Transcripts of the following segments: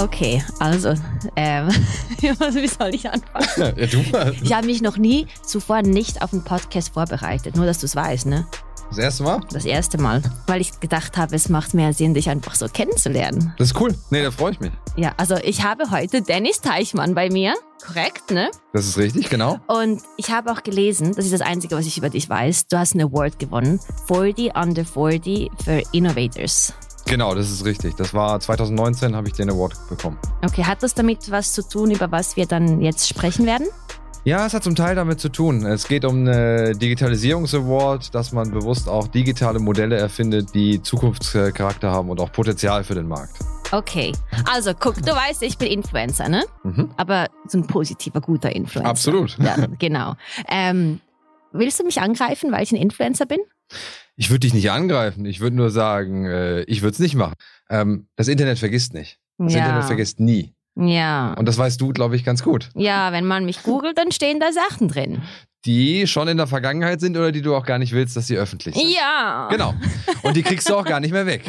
Okay, also, ähm, wie soll ich anfangen? Ja, du mal. Ich habe mich noch nie zuvor nicht auf einen Podcast vorbereitet, nur dass du es weißt, ne? Das erste Mal? Das erste Mal, weil ich gedacht habe, es macht mehr Sinn, dich einfach so kennenzulernen. Das ist cool. Nee, da freue ich mich. Ja, also ich habe heute Dennis Teichmann bei mir, korrekt, ne? Das ist richtig, genau. Und ich habe auch gelesen, das ist das Einzige, was ich über dich weiß, du hast einen Award gewonnen, 40 Under 40 für Innovators. Genau, das ist richtig. Das war 2019, habe ich den Award bekommen. Okay, hat das damit was zu tun, über was wir dann jetzt sprechen werden? Ja, es hat zum Teil damit zu tun. Es geht um eine Digitalisierungs-Award, dass man bewusst auch digitale Modelle erfindet, die Zukunftscharakter haben und auch Potenzial für den Markt. Okay, also guck, du weißt, ich bin Influencer, ne? Mhm. Aber so ein positiver, guter Influencer. Absolut. Ja, genau. Ähm, willst du mich angreifen, weil ich ein Influencer bin? Ich würde dich nicht angreifen. Ich würde nur sagen, äh, ich würde es nicht machen. Ähm, das Internet vergisst nicht. Das ja. Internet vergisst nie. Ja. Und das weißt du, glaube ich, ganz gut. Ja, wenn man mich googelt, dann stehen da Sachen drin. Die schon in der Vergangenheit sind oder die du auch gar nicht willst, dass sie öffentlich sind. Ja. Genau. Und die kriegst du auch gar nicht mehr weg.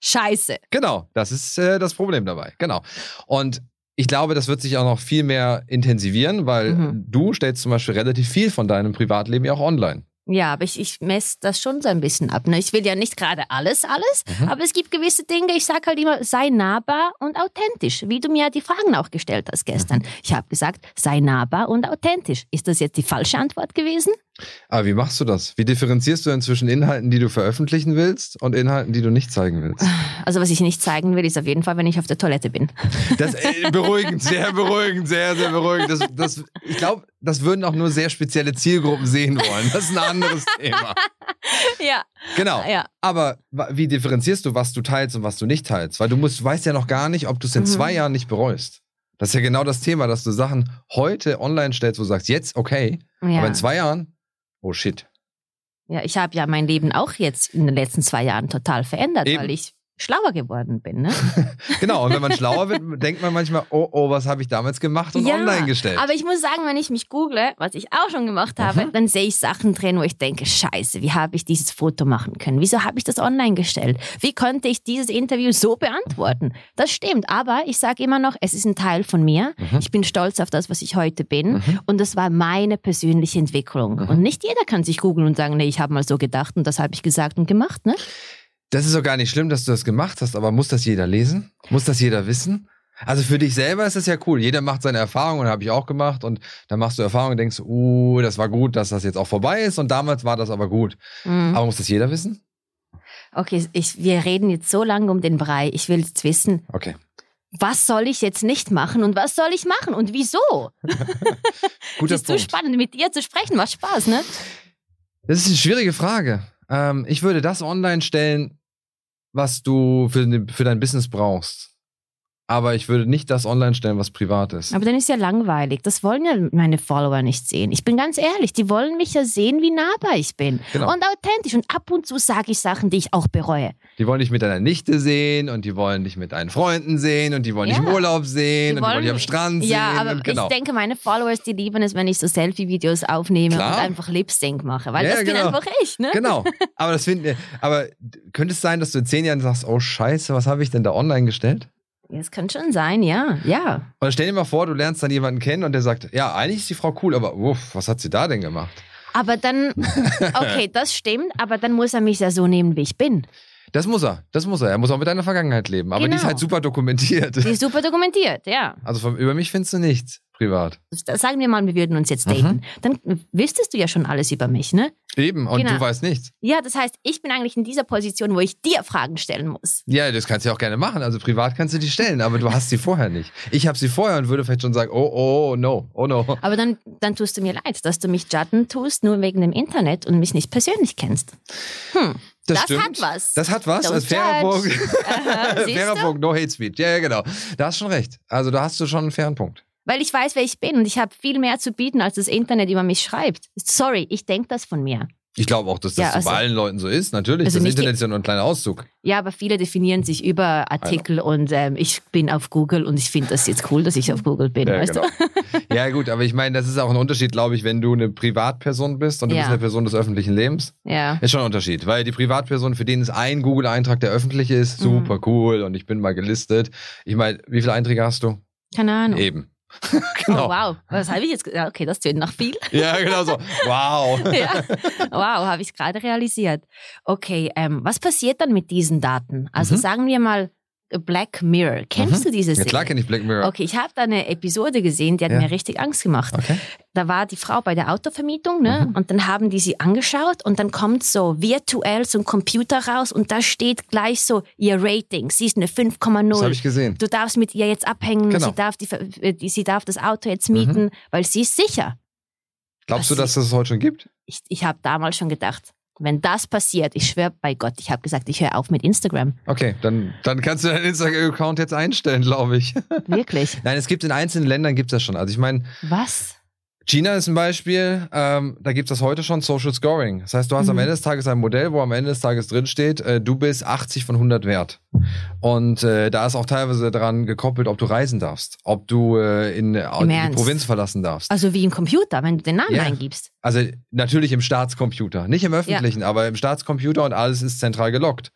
Scheiße. Genau, das ist äh, das Problem dabei. Genau. Und ich glaube, das wird sich auch noch viel mehr intensivieren, weil Mhm. du stellst zum Beispiel relativ viel von deinem Privatleben ja auch online. Ja, aber ich, ich messe das schon so ein bisschen ab. Ne? Ich will ja nicht gerade alles, alles, Mhm. aber es gibt gewisse Dinge, ich sage halt immer, sei nahbar und authentisch, wie du mir die Fragen auch gestellt hast gestern. Ich habe gesagt, sei nahbar und authentisch. Ist das jetzt die falsche Antwort gewesen? Aber wie machst du das? Wie differenzierst du denn zwischen Inhalten, die du veröffentlichen willst und Inhalten, die du nicht zeigen willst? Also was ich nicht zeigen will, ist auf jeden Fall, wenn ich auf der Toilette bin. Das äh, beruhigend, sehr beruhigend, sehr, sehr beruhigend. Das, das, ich glaube, das würden auch nur sehr spezielle Zielgruppen sehen wollen. Das ist ein anderes Thema. Ja. Genau. Ja. Aber wie differenzierst du, was du teilst und was du nicht teilst? Weil du musst, weißt ja noch gar nicht, ob du es in Mhm. zwei Jahren nicht bereust. Das ist ja genau das Thema, dass du Sachen heute online stellst, wo du sagst, jetzt okay, ja. aber in zwei Jahren, oh shit. Ja, ich habe ja mein Leben auch jetzt in den letzten zwei Jahren total verändert, Eben. weil ich schlauer geworden bin. Ne? Genau, und wenn man schlauer wird, denkt man manchmal, oh, oh, was habe ich damals gemacht und Ja, online gestellt. Aber ich muss sagen, wenn ich mich google, was ich auch schon gemacht habe, Mhm. dann sehe ich Sachen drin, wo ich denke, scheiße, wie habe ich dieses Foto machen können? Wieso habe ich das online gestellt? Wie konnte ich dieses Interview so beantworten? Das stimmt, aber ich sage immer noch, es ist ein Teil von mir. Mhm. Ich bin stolz auf das, was ich heute bin. Mhm. Und das war meine persönliche Entwicklung. Mhm. Und nicht jeder kann sich googeln und sagen, nee, ich habe mal so gedacht und das habe ich gesagt und gemacht. Ne? Das ist doch gar nicht schlimm, dass du das gemacht hast, aber muss das jeder lesen? Muss das jeder wissen? Also für dich selber ist es ja cool. Jeder macht seine Erfahrungen, habe ich auch gemacht. Und dann machst du Erfahrungen und denkst, uh, das war gut, dass das jetzt auch vorbei ist. Und damals war das aber gut. Mhm. Aber muss das jeder wissen? Okay, ich, wir reden jetzt so lange um den Brei. Ich will jetzt wissen, Okay. was soll ich jetzt nicht machen und was soll ich machen und wieso? Guter ist so Punkt. spannend, mit dir zu sprechen. Macht Spaß, ne? Das ist eine schwierige Frage. Ähm, ich würde das online stellen, was du für, den- für dein Business brauchst. Aber ich würde nicht das online stellen, was privat ist. Aber dann ist ja langweilig. Das wollen ja meine Follower nicht sehen. Ich bin ganz ehrlich, die wollen mich ja sehen, wie nahbar ich bin. Genau. Und authentisch. Und ab und zu sage ich Sachen, die ich auch bereue. Die wollen dich mit deiner Nichte sehen und die wollen dich mit deinen Freunden sehen und die wollen dich Ja. im Urlaub sehen Die und die wollen dich am Strand Ja, sehen. aber und genau. ich denke, meine Followers, die lieben es, wenn ich so Selfie-Videos aufnehme Klar. und einfach Lip-Sync mache. Weil Ja, das bin genau. einfach ich, ne? Genau. Aber das finden, aber könnte es sein, dass du in zehn Jahren sagst, oh Scheiße, was habe ich denn da online gestellt? Das kann schon sein, ja. Ja. Und stell dir mal vor, du lernst dann jemanden kennen und der sagt, ja, eigentlich ist die Frau cool, aber uff, was hat sie da denn gemacht? Aber dann, okay, das stimmt, aber dann muss er mich ja so nehmen, wie ich bin. Das muss er, das muss er. Er muss auch mit deiner Vergangenheit leben. Aber die ist Genau. halt super dokumentiert. Die ist super dokumentiert, ja. Also von, über mich findest du nichts privat. Sagen wir mal, wir würden uns jetzt Mhm. daten. Dann wüsstest du ja schon alles über mich, ne? Eben, und Genau. du weißt nichts. Ja, das heißt, ich bin eigentlich in dieser Position, wo ich dir Fragen stellen muss. Ja, das kannst du ja auch gerne machen. Also privat kannst du die stellen, aber du hast sie vorher nicht. Ich habe sie vorher und würde vielleicht schon sagen, oh, oh, no, oh no. Aber dann, dann tust du mir leid, dass du mich judgen tust, nur wegen dem Internet und mich nicht persönlich kennst. Hm, das, stimmt. hat was. Das hat was. Als fairer. Punkt. Fairer? Punkt, no hate speech. Ja, ja, genau. Da hast schon recht. Also da hast du schon einen fairen Punkt. Weil ich weiß, wer ich bin und ich habe viel mehr zu bieten, als das Internet über mich schreibt. Sorry, ich denke das von mir. Ich glaube auch, dass das Ja, so also- bei allen Leuten so ist. Natürlich, Also das Internet ist ja nur ein kleiner Auszug. Ja, aber viele definieren sich über Artikel und ähm, ich bin auf Google und ich finde das jetzt cool, dass ich auf Google bin, Ja, weißt genau. ja, gut, aber ich meine, das ist auch ein Unterschied, glaube ich, wenn du eine Privatperson bist und du Ja. bist eine Person des öffentlichen Lebens. du? Ja. Ist schon ein Unterschied, weil die Privatperson, für den ist ein Google-Eintrag, der öffentlich ist, Mhm. super cool und ich bin mal gelistet. Ich meine, wie viele Einträge hast du? Keine Ahnung. Eben. genau. Oh, wow. Was habe ich jetzt gesagt? Okay, das tönt nach viel. Ja, genau so. Wow. ja. Wow, habe ich gerade realisiert. Okay, ähm, was passiert dann mit diesen Daten? Also Mhm. sagen wir mal Black Mirror. Kennst Mhm. du diese Ja, Serie? klar kenne ich Black Mirror. Okay, ich habe da eine Episode gesehen, die hat Ja. mir richtig Angst gemacht. Okay. Da war die Frau bei der Autovermietung, ne? Mhm. Und dann haben die sie angeschaut und dann kommt so virtuell so ein Computer raus und da steht gleich so ihr Rating. Sie ist eine Das habe 5,0. ich gesehen. Du darfst mit ihr jetzt abhängen, Genau. sie, darf die, äh, die, sie darf das Auto jetzt mieten, weil sie ist sicher. Glaubst du, was dass das heute schon gibt? Ich, ich habe damals schon gedacht, wenn das passiert, ich schwöre bei Gott, ich habe gesagt, ich höre auf mit Instagram. Okay, dann, dann kannst du deinen Instagram-Account jetzt einstellen, glaube ich. Wirklich. Nein, es gibt in einzelnen Ländern gibt es das schon. Also ich meine, Was? China ist ein Beispiel, ähm, da gibt es das heute schon Social Scoring. Das heißt, du hast am Mhm. Ende des Tages ein Modell, wo am Ende des Tages drin steht, äh, du bist 80 von 100 wert. Und äh, da ist auch teilweise daran gekoppelt, ob du reisen darfst, ob du äh, in, äh, die? Provinz verlassen darfst. Also wie im Computer, wenn du den Namen Ja. eingibst. Also natürlich im Staatscomputer, nicht im öffentlichen, aber im Staatscomputer und alles ist zentral gelockt.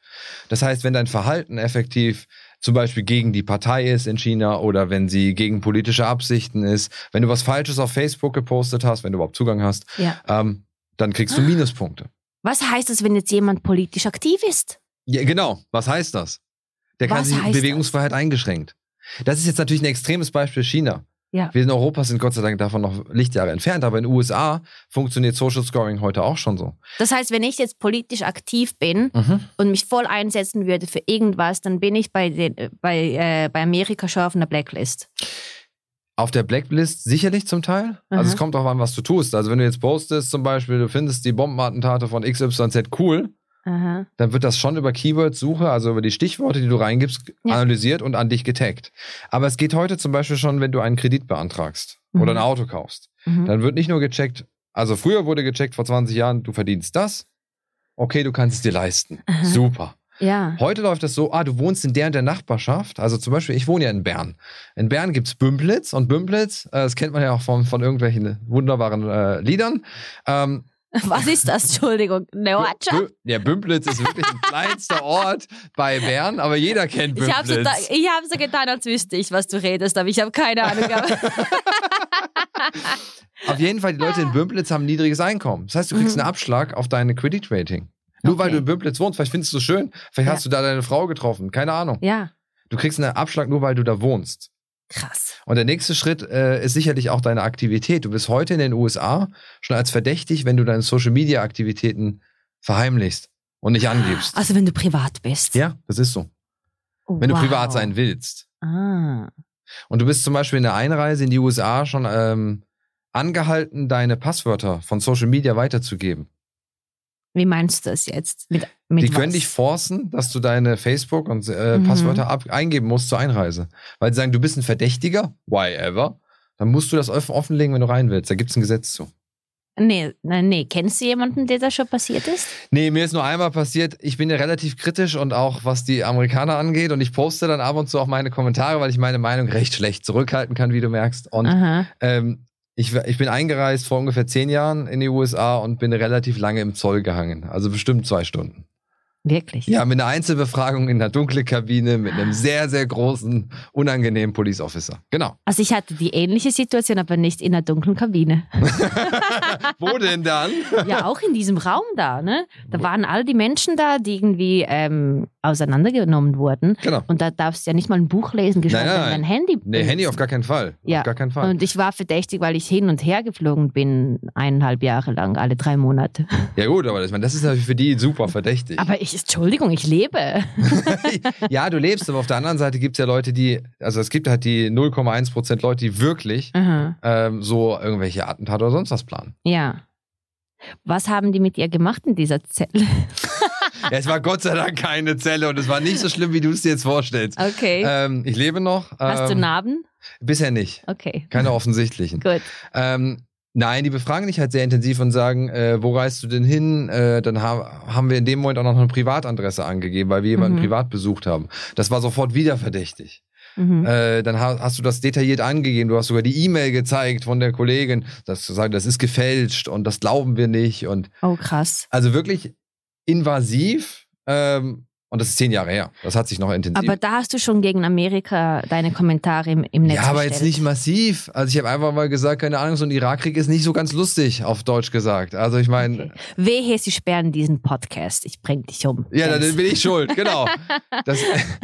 Das heißt, wenn dein Verhalten effektiv zum Beispiel gegen die Partei ist in China oder wenn sie gegen politische Absichten ist, wenn du was Falsches auf Facebook gepostet hast, wenn du überhaupt Zugang hast, Ja. ähm, dann kriegst du Ah. Minuspunkte. Was heißt es, wenn jetzt jemand politisch aktiv ist? Ja, genau. Was heißt das? Der kann sich Bewegungsfreiheit eingeschränkt. Das ist jetzt natürlich ein extremes Beispiel China. Ja. Wir in Europa sind Gott sei Dank davon noch Lichtjahre entfernt, aber in den USA funktioniert Social Scoring heute auch schon so. Das heißt, wenn ich jetzt politisch aktiv bin Mhm. und mich voll einsetzen würde für irgendwas, dann bin ich bei, den, äh, bei, äh, bei Amerika schon auf einer Blacklist. Auf der Blacklist sicherlich zum Teil. Also Mhm. es kommt auch an, was du tust. Also wenn du jetzt postest, zum Beispiel, du findest die Bombenattentate von XYZ cool, Aha. dann wird das schon über Keyword-Suche, also über die Stichworte, die du reingibst, Ja. analysiert und an dich getaggt. Aber es geht heute zum Beispiel schon, wenn du einen Kredit beantragst oder Mhm. ein Auto kaufst. Mhm. Dann wird nicht nur gecheckt, also früher wurde gecheckt vor 20 Jahren, du verdienst das. Okay, du kannst es dir leisten. Aha. Super. Ja. Heute läuft das so, ah, du wohnst in der und der Nachbarschaft. Also zum Beispiel, ich wohne ja in Bern. In Bern gibt es Bümplitz und Bümplitz, äh, das kennt man ja auch von, von irgendwelchen wunderbaren äh, Liedern. Ähm, Was ist das? Entschuldigung. Bü- ja, Bümplitz ist wirklich ein kleinster Ort bei Bern, aber jeder kennt Ich habe so, Bümplitz. ich hab so getan, als wüsste ich, was du redest, aber ich habe keine Ahnung. Auf jeden Fall, die Leute in Bümplitz haben ein niedriges Einkommen. Das heißt, du kriegst Mhm. einen Abschlag auf deine Credit-Rating. Nur weil Okay. du in Bümplitz wohnst, vielleicht findest du es schön, vielleicht Ja. hast du da deine Frau getroffen, keine Ahnung. ja, Du kriegst einen Abschlag nur, weil du da wohnst. Krass. Und der nächste Schritt äh, ist sicherlich auch deine Aktivität. Du bist heute in den USA schon als verdächtig, wenn du deine Social-Media-Aktivitäten verheimlichst und nicht angibst. Also wenn du privat bist. ja, das ist so. Wenn du privat sein willst. Ah. Und du bist zum Beispiel in der Einreise in die USA schon ähm, angehalten, deine Passwörter von Social Media weiterzugeben. Wie meinst du das jetzt? Mit, mit die können was? dich forcen, dass du deine Facebook- und äh, Mhm. Passwörter ab eingeben musst zur Einreise. Weil sie sagen, du bist ein Verdächtiger, why ever, dann musst du das off- offenlegen, wenn du rein willst. Da gibt es ein Gesetz zu. Nee, nein, nee. Kennst du jemanden, der das schon passiert ist? Nee, mir ist nur einmal passiert, ich bin ja relativ kritisch und auch was die Amerikaner angeht und ich poste dann ab und zu auch meine Kommentare, weil ich meine Meinung recht schlecht zurückhalten kann, wie du merkst. Und ähm, ich, ich bin eingereist vor ungefähr zehn Jahren in die USA und bin relativ lange im Zoll gehangen. Also bestimmt zwei Stunden. Wirklich? Ja, mit einer Einzelbefragung in einer dunklen Kabine mit einem sehr, sehr großen, unangenehmen Police Officer. Genau. Also ich hatte die ähnliche Situation, aber nicht in einer dunklen Kabine. Wo denn dann? ja, auch in diesem Raum da, ne? Da waren all die Menschen da, die irgendwie ähm, auseinandergenommen wurden. Genau. Und da darfst du ja nicht mal ein Buch lesen, geschweige Nein, denn nein, dein Handy. Nee, benutzen. Handy auf gar keinen Fall. Ja. Auf gar keinen Fall. Und ich war verdächtig, weil ich hin und her geflogen bin, eineinhalb Jahre lang, alle drei Monate. ja, gut, aber das, meine, das ist natürlich für die super verdächtig. Aber ich, Entschuldigung, ich lebe. ja, du lebst, aber auf der anderen Seite gibt es ja Leute, die, also es gibt halt die 0,1% Leute, die wirklich ähm, so irgendwelche Attentate oder sonst was planen. Ja. Was haben die mit ihr gemacht in dieser Zelle? Es war Gott sei Dank keine Zelle und es war nicht so schlimm, wie du es dir jetzt vorstellst. Okay. Ähm, ich lebe noch. Hast du ähm, Narben? Bisher nicht. Okay. Keine offensichtlichen. Gut. Ähm, Nein, die befragen dich halt sehr intensiv und sagen, äh, wo reist du denn hin? Äh, dann ha haben wir in dem Moment auch noch eine Privatadresse angegeben, weil wir jemanden Mhm. privat besucht haben. Das war sofort wieder verdächtig. Mhm. Äh, dann ha hast du das detailliert angegeben. Du hast sogar die E-Mail gezeigt von der Kollegin, dass du sagst, das ist gefälscht und das glauben wir nicht. Und oh, krass. also wirklich invasiv. Ähm, und das ist zehn Jahre her. Das hat sich noch intensiv. Aber da hast du schon gegen Amerika deine Kommentare im, im Netz ja, aber gestellt. jetzt nicht massiv. Also ich habe einfach mal gesagt, keine Ahnung, so ein Irakkrieg ist nicht so ganz lustig, auf Deutsch gesagt. Also ich meine, Okay. Wehe, sie sperren diesen Podcast. Ich bring dich um. ja, dann bin ich schuld, genau. Das,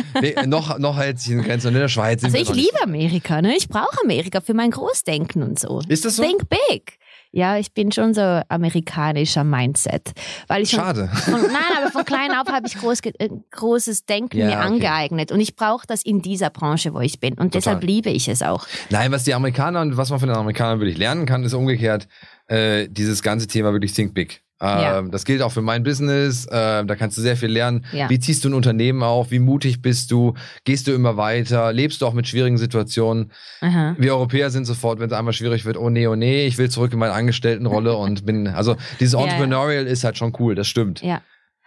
noch, noch hält sich in Grenzen. Und in der Schweiz Also ich liebe Amerika, ne? Ich brauche Amerika für mein Großdenken und so. Ist das so? Think big. Ja, ich bin schon so amerikanischer Mindset. Weil ich schon, Schade. von, nein, aber von klein auf habe ich groß, äh, großes Denken Ja, mir okay. angeeignet. Und ich brauche das in dieser Branche, wo ich bin. Und deshalb liebe ich es auch. Nein, was die Amerikaner und was man von den Amerikanern wirklich lernen kann, ist umgekehrt äh, dieses ganze Thema wirklich Think Big. Ähm, Ja. Das gilt auch für mein Business. Äh, da kannst du sehr viel lernen. Ja. Wie ziehst du ein Unternehmen auf? Wie mutig bist du? Gehst du immer weiter? Lebst du auch mit schwierigen Situationen? Aha. Wir Europäer sind sofort, wenn es einmal schwierig wird, oh nee, oh nee, ich will zurück in meine Angestelltenrolle und bin, also dieses Ja, ja. Entrepreneurial ist halt schon cool, das stimmt. Ja.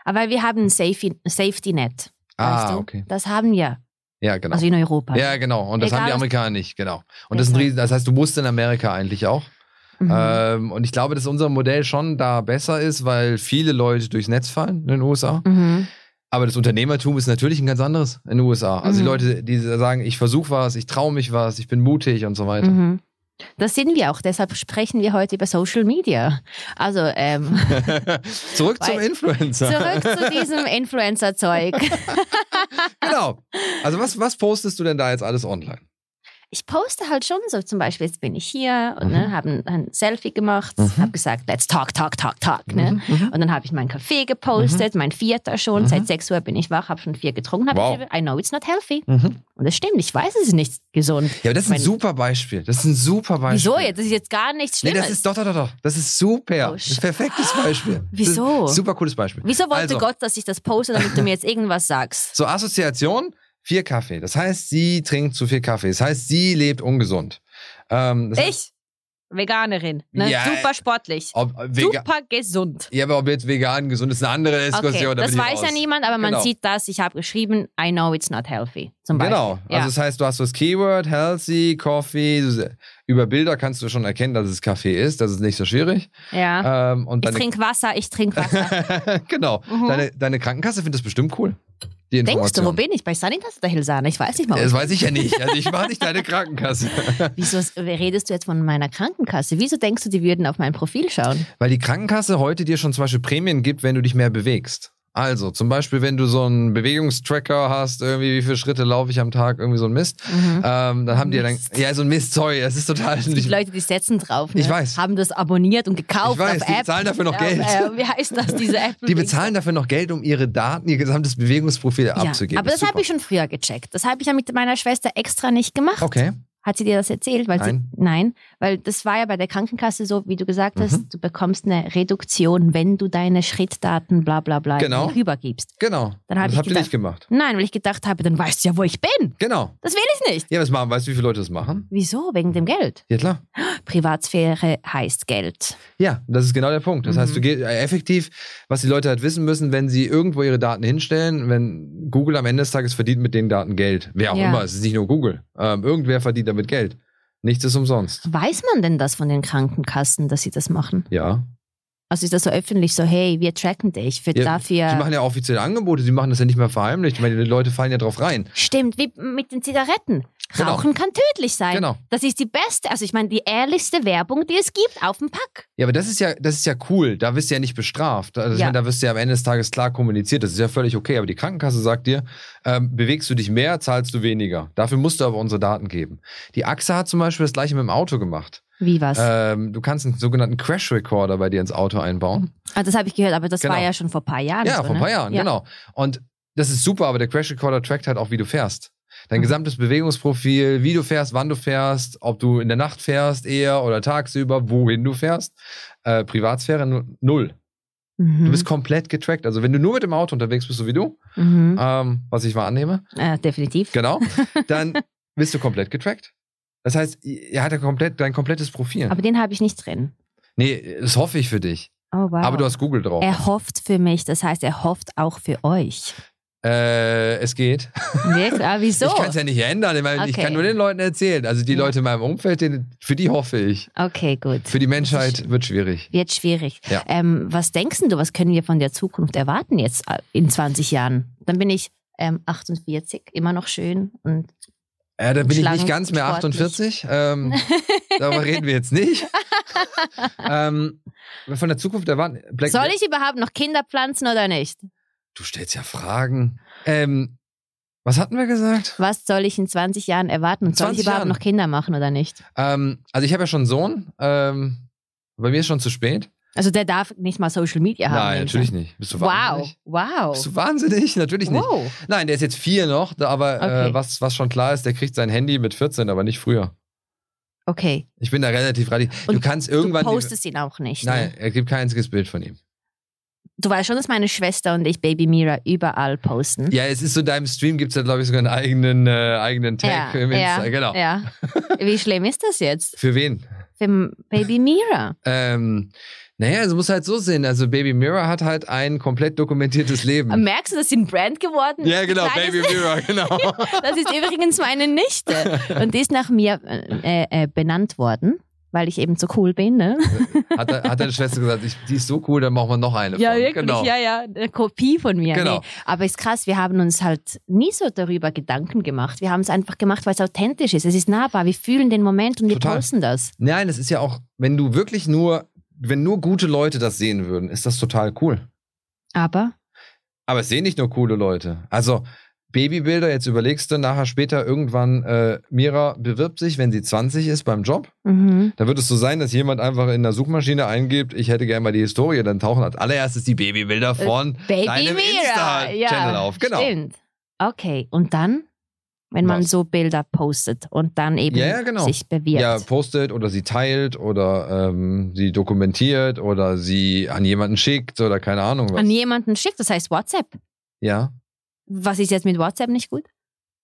Aber wir haben ein Safety, Safety Net. Ah, weißt du? okay. Das haben wir. Ja, genau. Also in Europa. ja, genau. Und das Egal, haben die Amerikaner nicht, genau. Und das ist ein. Riesen, das heißt, du musst in Amerika eigentlich auch. Mhm. Ähm, und ich glaube, dass unser Modell schon da besser ist, weil viele Leute durchs Netz fallen in den USA. Mhm. Aber das Unternehmertum ist natürlich ein ganz anderes in den USA. Also die Mhm. Leute, die sagen, ich versuche was, ich traue mich was, ich bin mutig und so weiter. Mhm. Das sind wir auch, deshalb sprechen wir heute über Social Media. Also ähm, Zurück zum Influencer. zurück zu diesem Influencer-Zeug. genau. Also was, was postest du denn da jetzt alles online? Ich poste halt schon so, zum Beispiel, jetzt bin ich hier und Mhm. ne, habe ein, ein Selfie gemacht, Mhm. habe gesagt, let's talk, talk, talk, talk. Ne? Mhm, mhm. Und dann habe ich meinen Kaffee gepostet, mein vierter schon, Mhm. seit 6 Uhr bin ich wach, habe schon vier getrunken, habe Wow. geschrieben, I know it's not healthy. Mhm. Und das stimmt, ich weiß, es ist nicht gesund. Ja, aber das ist ein Wenn- super Beispiel. Das ist ein super Beispiel. Wieso jetzt? Das ist jetzt gar nichts Nee, Schlimmes. das ist doch, doch, doch, doch. Das ist super. Oh, das ist ein perfektes Beispiel. Wieso? Ein super cooles Beispiel. Wieso wollte also, Gott, dass ich das poste, damit du mir jetzt irgendwas sagst? So Assoziation, vier Kaffee. Das heißt, sie trinkt zu viel Kaffee. Das heißt, sie lebt ungesund. Ähm, heißt, Ich, Veganerin, ne? Ja, super sportlich, ob, vega super gesund. ja, aber ob jetzt vegan gesund ist, eine andere Diskussion. Okay, da das weiß ja niemand, aber man Genau. sieht das. Ich habe geschrieben, I know it's not healthy. Zum Beispiel. Genau. Ja. Also das heißt, du hast das Keyword, healthy, coffee. Über Bilder kannst du schon erkennen, dass es Kaffee ist. Das ist nicht so schwierig. ja. Ähm, und Ich trinke Wasser, ich trinke Wasser. genau. Mhm. Deine, deine Krankenkasse findet das bestimmt cool. Die Denkst du, Information. wo bin ich? Bei Sanitas oder Hilsana? Ich weiß nicht mal. wo Das weiß ich ja nicht. Also ich mache nicht deine Krankenkasse. Wieso redest du jetzt von meiner Krankenkasse? Wieso denkst du, die würden auf mein Profil schauen? Weil die Krankenkasse heute dir schon zum Beispiel Prämien gibt, wenn du dich mehr bewegst. Also zum Beispiel, wenn du so einen Bewegungstracker hast, irgendwie wie viele Schritte laufe ich am Tag, irgendwie so ein Mist, Mhm. ähm, dann haben die dann, Mist. ja so ein Mist, sorry, das ist total Es gibt Leute, die setzen drauf. Ne? Ich weiß. Haben das abonniert und gekauft Ich weiß, auf die App. bezahlen dafür noch Ja, Geld. Äh, wie heißt das, diese App? Die bezahlen dafür noch Geld, um ihre Daten, ihr gesamtes Bewegungsprofil ja, abzugeben. aber das habe ich schon früher gecheckt. Das habe ich ja mit meiner Schwester extra nicht gemacht. Okay. Hat sie dir das erzählt? Weil Nein. Sie, nein, weil das war ja bei der Krankenkasse so, wie du gesagt hast, Mhm. du bekommst eine Reduktion, wenn du deine Schrittdaten bla bla bla Genau. rübergibst. Genau. Dann hab das ich habt ihr nicht gemacht. Nein, weil ich gedacht habe, dann weißt du ja, wo ich bin. Genau. Das will ich nicht. Ja, was machen? Weißt du, wie viele Leute das machen? Wieso? Wegen dem Geld. Ja, klar. Privatsphäre heißt Geld. Ja, das ist genau der Punkt. Das heißt, Mhm. du gehst äh, effektiv, was die Leute halt wissen müssen, wenn sie irgendwo ihre Daten hinstellen, wenn Google am Ende des Tages verdient mit den Daten Geld. Wer auch Ja. immer, es ist nicht nur Google. Ähm, irgendwer verdient damit Geld. Nichts ist umsonst. Weiß man denn das von den Krankenkassen, dass sie das machen? Ja. Also ist das so öffentlich so, hey, wir tracken dich für Ja, dafür. Sie machen ja offizielle Angebote, sie machen das ja nicht mehr verheimlicht. Ich meine, die Leute fallen ja drauf rein. Stimmt, wie mit den Zigaretten. Genau. Rauchen kann tödlich sein. Genau. Das ist die beste, also ich meine, die ehrlichste Werbung, die es gibt auf dem Pack. Ja, aber das ist ja, das ist ja cool. Da wirst du ja nicht bestraft. Also, ich Ja. meine, da wirst du ja am Ende des Tages klar kommuniziert. Das ist ja völlig okay. Aber die Krankenkasse sagt dir, ähm, bewegst du dich mehr, zahlst du weniger. Dafür musst du aber unsere Daten geben. Die AXA hat zum Beispiel das gleiche mit dem Auto gemacht. Wie was? Ähm, du kannst einen sogenannten Crash Recorder bei dir ins Auto einbauen. ah, das habe ich gehört, aber das genau. war ja schon vor ein paar Jahren. Ja, so, vor ein ne? paar Jahren, ja. genau. Und das ist super, aber der Crash Recorder trackt halt auch, wie du fährst. Dein Mhm. gesamtes Bewegungsprofil, wie du fährst, wann du fährst, ob du in der Nacht fährst eher oder tagsüber, wohin du fährst. Äh, Privatsphäre nu- null. Mhm. Du bist komplett getrackt. Also wenn du nur mit dem Auto unterwegs bist, so wie du, mhm. ähm, was ich mal annehme, äh, definitiv. genau, dann bist du komplett getrackt. Das heißt, er hat ja komplett, dein komplettes Profil. Aber den habe ich nicht drin. nee, das hoffe ich für dich. Oh, wow. Aber du hast Google drauf. er hofft für mich, das heißt, er hofft auch für euch. Äh, es geht. Wirklich? Aber wieso? Ich kann es ja nicht ändern. Ich, meine, ich Okay. kann nur den Leuten erzählen. Also die Ja. Leute in meinem Umfeld, denen, für die hoffe ich. Okay, gut. Für die Menschheit wird schwierig. Wird schwierig. Ja. Ähm, was denkst du, was können wir von der Zukunft erwarten jetzt äh, in 20 Jahren? Dann bin ich ähm, 48, immer noch schön und Ja, da bin ich nicht ganz mehr sportlich. 48. Ähm, darüber reden wir jetzt nicht. ähm, von der Zukunft erwarten. Black soll ich überhaupt noch Kinder pflanzen oder nicht? Du stellst ja Fragen. Ähm, was hatten wir gesagt? Was soll ich in 20 Jahren erwarten und soll ich 20 überhaupt Jahren? noch Kinder machen oder nicht? Ähm, also ich habe ja schon einen Sohn. Ähm, bei mir ist schon zu spät. Also der darf nicht mal Social Media haben. Nein, natürlich nicht. Bist du Wow, wahnsinnig? wow. Bist du wahnsinnig? Natürlich nicht. Wow. Nein, der ist jetzt vier noch, aber Okay. äh, was, was schon klar ist, der kriegt sein Handy mit 14, aber nicht früher. Okay. Ich bin da relativ radikal. Du kannst irgendwann. du postest ihn auch nicht. Nein, Ne? er gibt kein einziges Bild von ihm. Du weißt schon, dass meine Schwester und ich Baby Mira überall posten. Ja, es ist so, in deinem Stream gibt es ja, glaube ich, sogar einen eigenen, äh, eigenen Tag im Insta. ja, Genau. ja. Wie schlimm ist das jetzt Für wen? für Baby Mira? Ähm, naja, es muss halt so sehen. Also Baby Mirror hat halt ein komplett dokumentiertes Leben. Merkst du, dass sie ein Brand geworden ja, genau, Baby Mirror, genau. Das ist übrigens meine Nichte. Und die ist nach mir äh, äh, benannt worden, weil ich eben so cool bin. Ne? hat, hat deine Schwester gesagt, ich, die ist so cool, dann machen wir noch eine Ja, von. wirklich. Genau. Ja, ja, eine Kopie von mir. Genau. Nee, aber ist krass, wir haben uns halt nie so darüber Gedanken gemacht. Wir haben es einfach gemacht, weil es authentisch ist. Es ist nahbar. Wir fühlen den Moment und wir Total. posten das. Nein, es ist ja auch, wenn du wirklich nur, wenn nur gute Leute das sehen würden, ist das total cool. Aber Aber es sehen nicht nur coole Leute. Also Babybilder, jetzt überlegst du nachher später irgendwann, äh, Mira bewirbt sich, wenn sie 20 ist beim Job. mhm. Da wird es so sein, dass jemand einfach in der Suchmaschine eingibt, ich hätte gerne mal die Historie, dann tauchen als allererstes die Babybilder von Baby deinem Mira. Insta-Channel auf. Genau. Stimmt. Okay, und dann, wenn man Was? so Bilder postet und dann eben Ja, ja, genau. sich bewirbt. Ja, postet oder sie teilt oder ähm, sie dokumentiert oder sie an jemanden schickt oder keine Ahnung was. an jemanden schickt, das heißt WhatsApp. ja. Was ist jetzt mit WhatsApp nicht gut?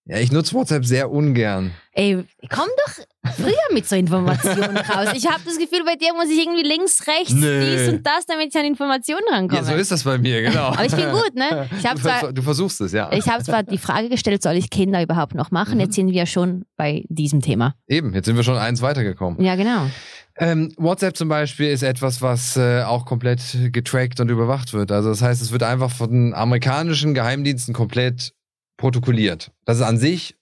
Ja, ich nutze WhatsApp sehr ungern. Ey, komm doch früher mit so Informationen raus. Ich habe das Gefühl, bei dir muss ich irgendwie links, rechts, Nee. dies und das, damit ich an Informationen rankomme. Ja, so ist das bei mir, genau. Aber ich bin gut, ne? Ich habe du, zwar, du versuchst es, ja. ich hab zwar die Frage gestellt, soll ich Kinder überhaupt noch machen? Mhm. Jetzt sind wir schon bei diesem Thema. Eben, jetzt sind wir schon eins weitergekommen. Ja, genau. Ähm, WhatsApp zum Beispiel ist etwas, was äh, auch komplett getrackt und überwacht wird. Also das heißt, es wird einfach von den amerikanischen Geheimdiensten komplett protokolliert. Das ist an sich,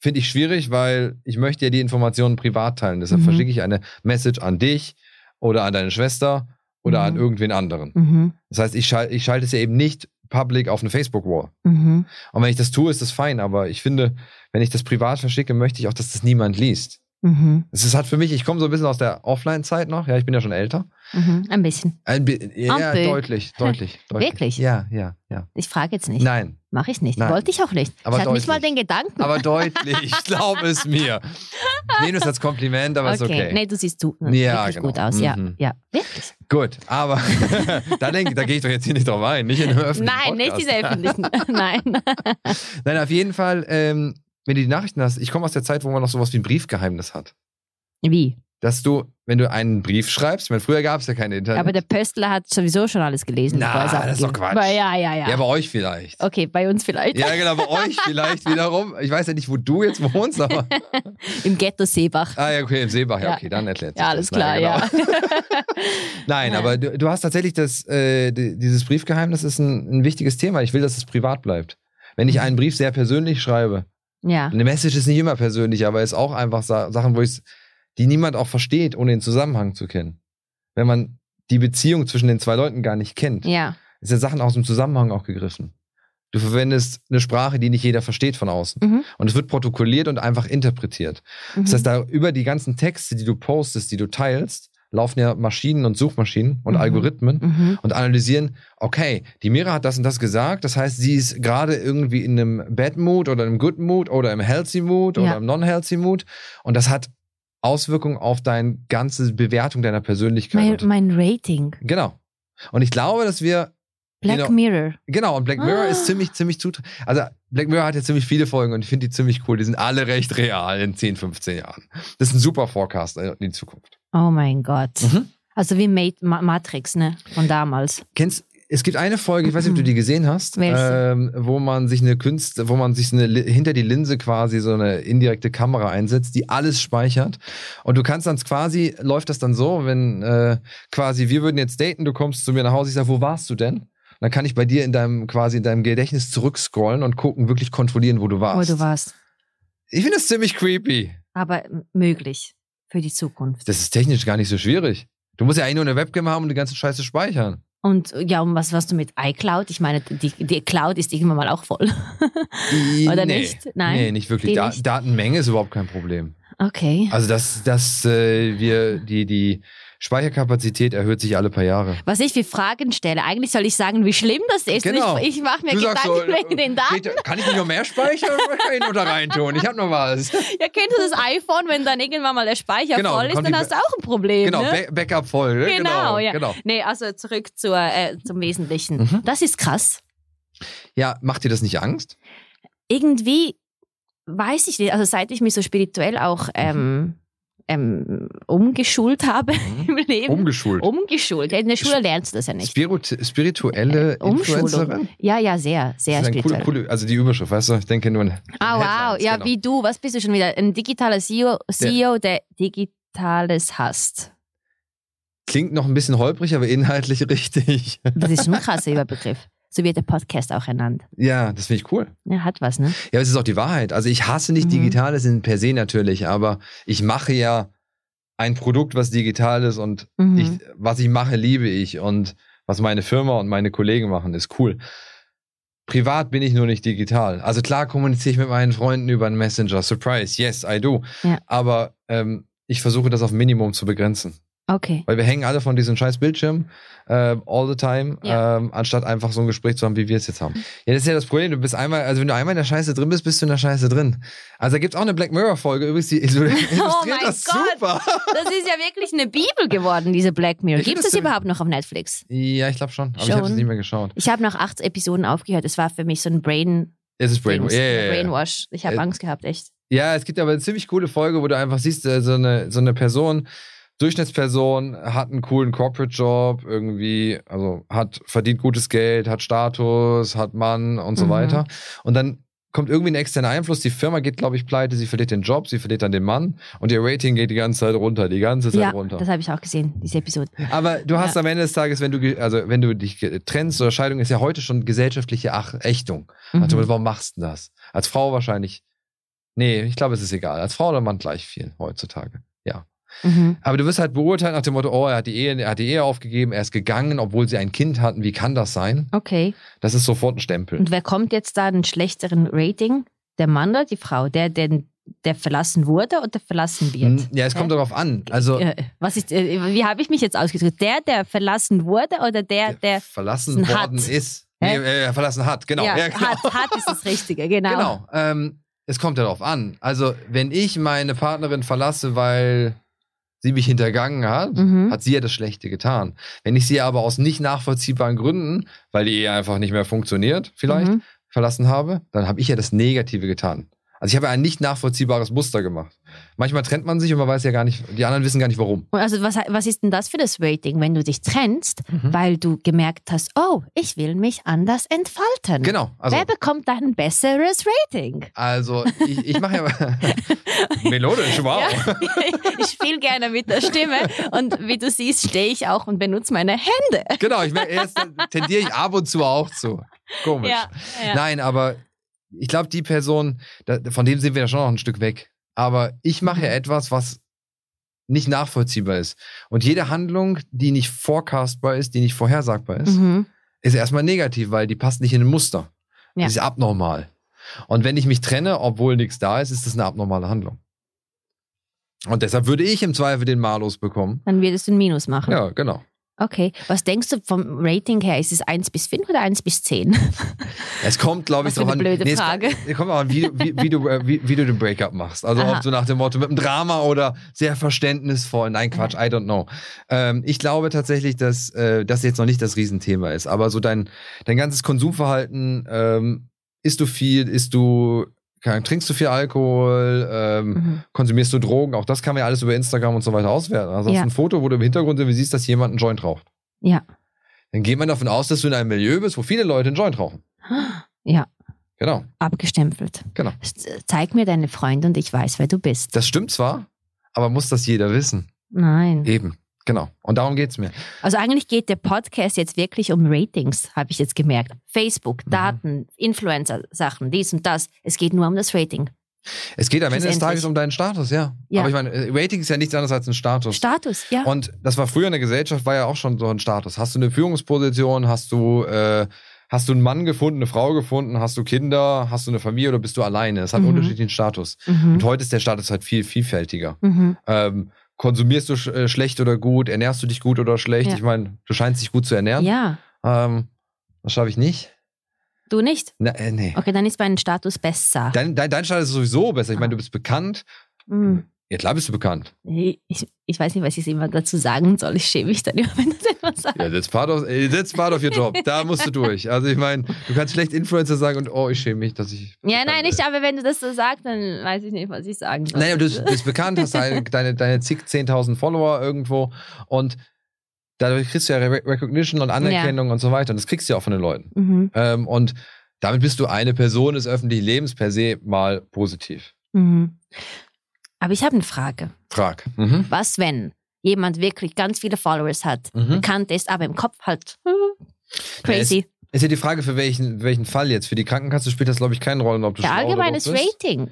finde ich, schwierig, weil ich möchte ja die Informationen privat teilen. Deshalb Mhm. verschicke ich eine Message an dich oder an deine Schwester oder Mhm. an irgendwen anderen. Mhm. Das heißt, ich, schal ich schalte es ja eben nicht public auf eine Facebook-Wall. Mhm. Und wenn ich das tue, ist das fein. Aber ich finde, wenn ich das privat verschicke, möchte ich auch, dass das niemand liest. Mhm. Es ist halt für mich, ich komme so ein bisschen aus der Offline-Zeit noch. Ja, ich bin ja schon älter. Mhm. Ein bisschen. Ein bi- ja, deutlich, deutlich, deutlich. Wirklich? Ja, ja, ja. Ich frage jetzt nicht. Nein, Mache ich nicht. Nein. Wollte ich auch nicht. Aber ich hatte nicht mal deutlich. den Gedanken. aber deutlich. Ich glaube es mir. Nehme das als Kompliment, aber ist okay. Nee, du siehst du Ja, wirklich genau. gut aus. Ja, Mhm. ja. Wirklich. Gut, aber da, da gehe ich doch jetzt hier nicht drauf ein. Nicht in einem öffentlichen Nein, nicht Podcast. diese öffentlichen. Nein. Nein, auf jeden Fall, ähm, wenn du die Nachrichten hast, ich komme aus der Zeit, wo man noch sowas wie ein Briefgeheimnis hat. Wie? Dass du, wenn du einen Brief schreibst, ich meine, früher gab es ja kein Internet. Aber der Pöstler hat sowieso schon alles gelesen. Na, das ist doch Quatsch. Aber Ja, ja, ja. ja, bei euch vielleicht. okay, bei uns vielleicht. Ja, genau, bei euch vielleicht wiederum. Ich weiß ja nicht, wo du jetzt wohnst, aber. Im Ghetto Seebach. Ah, ja, okay, im Seebach. Ja, okay, dann erklärt ja, alles das. klar, Nein, ja. genau. Nein, Ja. aber du, du hast tatsächlich das, äh, di- dieses Briefgeheimnis ist ein, ein wichtiges Thema. Ich will, dass es privat bleibt. Wenn ich einen Brief sehr persönlich schreibe, ja. eine Message ist nicht immer persönlich, aber ist auch einfach Sa Sachen, wo ich die niemand auch versteht, ohne den Zusammenhang zu kennen. Wenn man die Beziehung zwischen den zwei Leuten gar nicht kennt, Ja. ist ja Sachen aus dem Zusammenhang auch gegriffen. Du verwendest eine Sprache, die nicht jeder versteht von außen. Mhm. Und es wird protokolliert und einfach interpretiert. Mhm. Das heißt, da über die ganzen Texte, die du postest, die du teilst, laufen ja Maschinen und Suchmaschinen und Mhm. Algorithmen Mhm. und analysieren, okay, die Mira hat das und das gesagt, das heißt, sie ist gerade irgendwie in einem Bad Mood oder einem Good Mood oder im Healthy Mood Ja. oder im Non-Healthy Mood und das hat Auswirkungen auf deine ganze Bewertung deiner Persönlichkeit. mein, mein Rating. Genau. Und ich glaube, dass wir Black Genau. Mirror. Genau, und Black Mirror Ah. ist ziemlich, ziemlich zutreffend. Also Black Mirror hat ja ziemlich viele Folgen und ich finde die ziemlich cool. Die sind alle recht real in 10, 15 Jahren. Das ist ein super Forecast in die Zukunft. Oh mein Gott. Mhm. Also wie Ma Ma Matrix, ne? Von damals. Kennst es gibt eine Folge, ich weiß nicht, ob du die gesehen hast, ähm, wo man sich eine Künste, wo man sich eine, hinter die Linse quasi so eine indirekte Kamera einsetzt, die alles speichert. Und du kannst dann quasi, läuft das dann so, wenn äh, quasi, wir würden jetzt daten, du kommst zu mir nach Hause, ich sage, wo warst du denn? Dann kann ich bei dir in deinem quasi in deinem Gedächtnis zurückscrollen und gucken, wirklich kontrollieren, wo du Wo warst. du warst. Ich finde das ziemlich creepy. Aber möglich für die Zukunft. Das ist technisch gar nicht so schwierig. Du musst ja eigentlich nur eine Webcam haben und die ganze Scheiße speichern. Und ja, und was warst du mit iCloud? Ich meine, die, die Cloud ist irgendwann mal auch voll. Oder nee. nicht? Nein? Nee, nicht wirklich. Da nicht? Datenmenge ist überhaupt kein Problem. Okay. Also dass, dass äh, wir die, die Speicherkapazität erhöht sich alle paar Jahre. Was ich für Fragen stelle, eigentlich soll ich sagen, wie schlimm das ist. Genau. Ich, ich mache mir Du Gedanken so, wegen den Daten. geht, kann ich nicht noch mehr speichern oder kann ich noch da reintun? Ich habe noch was. Ja, kennst du das iPhone, wenn dann irgendwann mal der Speicher Genau, voll ist, dann hast du auch ein Problem. Genau, ne? Ba- Backup voll. Ne? Genau, ja. genau. Nee, also zurück zur, äh, zum Wesentlichen. Mhm. Das ist krass. Ja, macht dir das nicht Angst? Irgendwie weiß ich nicht, also seit ich mich so spirituell auch ähm, ähm, umgeschult habe im Leben. Umgeschult. Umgeschult. In der Schule lernst du das ja nicht. Spirit spirituelle Äh. Influencerin? Ja, ja, sehr, sehr spirituell. coole, coole, also die Überschrift, weißt du? Ich denke nur Ah, wow. Headlines, Ja, genau. wie du. Was bist du schon wieder? Ein digitaler CEO, CEO der Digitales hasst. Klingt noch ein bisschen holprig, aber inhaltlich richtig. Das ist schon ein krasser Überbegriff. So wird der Podcast auch ernannt. ja, das finde ich cool. Ja, hat was, ne? Ja, aber es ist auch die Wahrheit. Also ich hasse nicht Mhm. Digitales in per se natürlich, aber ich mache ja ein Produkt, was digital ist und Mhm. ich, was ich mache, liebe ich und was meine Firma und meine Kollegen machen, ist cool. Privat bin ich nur nicht digital. Also klar kommuniziere ich mit meinen Freunden über einen Messenger. Surprise, yes, I do. Ja. Aber ähm, ich versuche das auf Minimum zu begrenzen. Okay. Weil wir hängen alle von diesem scheiß Bildschirm äh, all the time, Ja. ähm, anstatt einfach so ein Gespräch zu haben, wie wir es jetzt haben. Ja, das ist ja das Problem. Du bist einmal, also wenn du einmal in der Scheiße drin bist, bist du in der Scheiße drin. Also da gibt es auch eine Black Mirror-Folge, übrigens, die illustriert Oh mein das Gott. super. Das ist ja wirklich eine Bibel geworden, diese Black Mirror. Gibt es das überhaupt noch auf Netflix? Ja, ich glaube schon. Aber ich habe es Schon. nicht mehr geschaut. Ich habe nach acht Episoden aufgehört. Es war für mich so ein Brain Es ist Brainwash. Ja, ja, ja. Brainwash. Ich habe Äh, Angst gehabt, echt. ja, es gibt aber eine ziemlich coole Folge, wo du einfach siehst, äh, so eine, so eine Person, Durchschnittsperson, hat einen coolen Corporate-Job, irgendwie, also hat, verdient gutes Geld, hat Status, hat Mann und so Mhm. weiter. Und dann kommt irgendwie ein externer Einfluss, die Firma geht, glaube ich, pleite, sie verliert den Job, sie verliert dann den Mann und ihr Rating geht die ganze Zeit runter, die ganze Zeit Ja, runter. das habe ich auch gesehen, diese Episode. Aber du hast Ja. am Ende des Tages, wenn du, also wenn du dich trennst oder Scheidung ist ja heute schon gesellschaftliche Ach Ächtung. Mhm. Also, warum machst du das? Als Frau wahrscheinlich. Nee, ich glaube, es ist egal. Als Frau oder Mann gleich viel heutzutage. Mhm. Aber du wirst halt beurteilt nach dem Motto, oh, er hat die Ehe, er hat die Ehe aufgegeben, er ist gegangen, obwohl sie ein Kind hatten. Wie kann das sein? Okay. Das ist sofort ein Stempel. Und wer kommt jetzt da einen schlechteren Rating? Der Mann oder die Frau? Der, der, der verlassen wurde oder verlassen wird? Hm, Ja, es kommt Hä? darauf an. Also, Äh, was ist, äh, wie habe ich mich jetzt ausgedrückt? Der, der verlassen wurde oder der, der. verlassen hat. worden ist. Nee, Hä? äh, verlassen hat, genau. ja, Ja, genau. hat, hat ist das Richtige, genau. Genau. Ähm, es kommt darauf an. Also, wenn ich meine Partnerin verlasse, weil sie mich hintergangen hat, Mhm. hat sie ja das Schlechte getan. Wenn ich sie aber aus nicht nachvollziehbaren Gründen, weil die Ehe einfach nicht mehr funktioniert, vielleicht, Mhm. verlassen habe, dann habe ich ja das Negative getan. Also ich habe ja ein nicht nachvollziehbares Muster gemacht. Manchmal trennt man sich und man weiß ja gar nicht, die anderen wissen gar nicht warum. Und Also was, was ist denn das für das Rating, wenn du dich trennst, Mhm. weil du gemerkt hast, oh, ich will mich anders entfalten? Genau. Also, Wer bekommt da ein besseres Rating? also ich, ich mache ja melodisch, wow. Ja, ich spiele gerne mit der Stimme und wie du siehst, stehe ich auch und benutze meine Hände. Genau, ich mer- jetzt tendiere ich ab und zu auch zu. Komisch. Ja, ja. Nein, aber ich glaube, die Person, da, von dem sind wir ja schon noch ein Stück weg. Aber ich mache ja Mhm. etwas, was nicht nachvollziehbar ist. Und jede Handlung, die nicht forecastbar ist, die nicht vorhersagbar ist, Mhm. ist erstmal negativ, weil die passt nicht in ein Muster. Ja. Die ist abnormal. Und wenn ich mich trenne, obwohl nichts da ist, ist das eine abnormale Handlung. Und deshalb würde ich im Zweifel den Malus bekommen. Dann würdest du ein Minus machen. Ja, genau. Okay. Was denkst du vom Rating her? Ist es 1 bis 5 oder 1 bis 10? Es kommt, glaube ich, drauf an. blöde es- Frage. Es kommt auch an, wie, du- wie, wie, du, äh, wie, wie du den Breakup machst. Also Aha. ob du nach dem Motto mit einem Drama oder sehr verständnisvoll. Nein, Quatsch, I don't know. Ähm, ich glaube tatsächlich, dass äh, das jetzt noch nicht das Riesenthema ist. Aber so dein, dein ganzes Konsumverhalten, ähm, isst du viel, isst du, trinkst du viel Alkohol, ähm, Mhm. konsumierst du Drogen, auch das kann man ja alles über Instagram und so weiter auswerten. Also Ja. ein Foto, wo du im Hintergrund irgendwie siehst, dass jemand einen Joint raucht. Ja. Dann geht man davon aus, dass du in einem Milieu bist, wo viele Leute einen Joint rauchen. Ja, Genau, abgestempelt. genau. Zeig mir deine Freunde und ich weiß, wer du bist. Das stimmt zwar, aber muss das jeder wissen? Nein. Eben, genau. Und darum geht's mir. Also eigentlich geht der Podcast jetzt wirklich um Ratings, habe ich jetzt gemerkt. Facebook, Mhm. Daten, Influencer-Sachen, dies und das. Es geht nur um das Rating. Es geht am Ende des. Tages um deinen Status, ja. Ja. Aber ich meine, äh, Rating ist ja nichts anderes als ein Status. Status, ja. Und das war früher in der Gesellschaft, war ja auch schon so ein Status. Hast du eine Führungsposition, hast du, äh, hast du einen Mann gefunden, eine Frau gefunden, hast du Kinder, hast du eine Familie oder bist du alleine? Es hat Mhm. einen unterschiedlichen Status. mhm. Und heute ist der Status halt viel vielfältiger. Mhm. Ähm, konsumierst du sch äh, schlecht oder gut? Ernährst du dich gut oder schlecht? Ja. Ich meine, du scheinst dich gut zu ernähren. Ja, Ähm, das schaffe ich nicht. du nicht. Na, äh, nee. Okay, dann ist mein Status besser. Dein, dein, dein Status ist sowieso besser. Ich meine, du bist bekannt. Mhm. Ja, klar bist du bekannt. Ich, ich weiß nicht, was ich immer dazu sagen soll. Ich schäme mich dann immer, wenn das etwas sagt. Ja, that's part of, äh, that's part of your job. Da musst du durch. Also ich meine, du kannst schlecht Influencer sagen und oh, ich schäme mich, dass ich. Ja, nein, nicht, aber wenn du das so sagst, dann weiß ich nicht, was ich sagen soll. Naja, du bist, bekannt, hast deine, deine, deine zig, 10.000 Follower irgendwo und dadurch kriegst du ja Re Recognition und Anerkennung und so weiter. Und das kriegst du ja auch von den Leuten. Mhm. Ähm, und damit bist du eine Person des öffentlichen Lebens per se mal positiv. Mhm. Aber ich habe eine Frage. Frag. Mhm. Was, wenn jemand wirklich ganz viele Followers hat, Mhm. bekannt ist, aber im Kopf halt crazy? Ist ja die Frage, für welchen, welchen Fall jetzt. Für die Krankenkasse spielt das, glaube ich, keine Rolle, ob du oder allgemeines. Rating.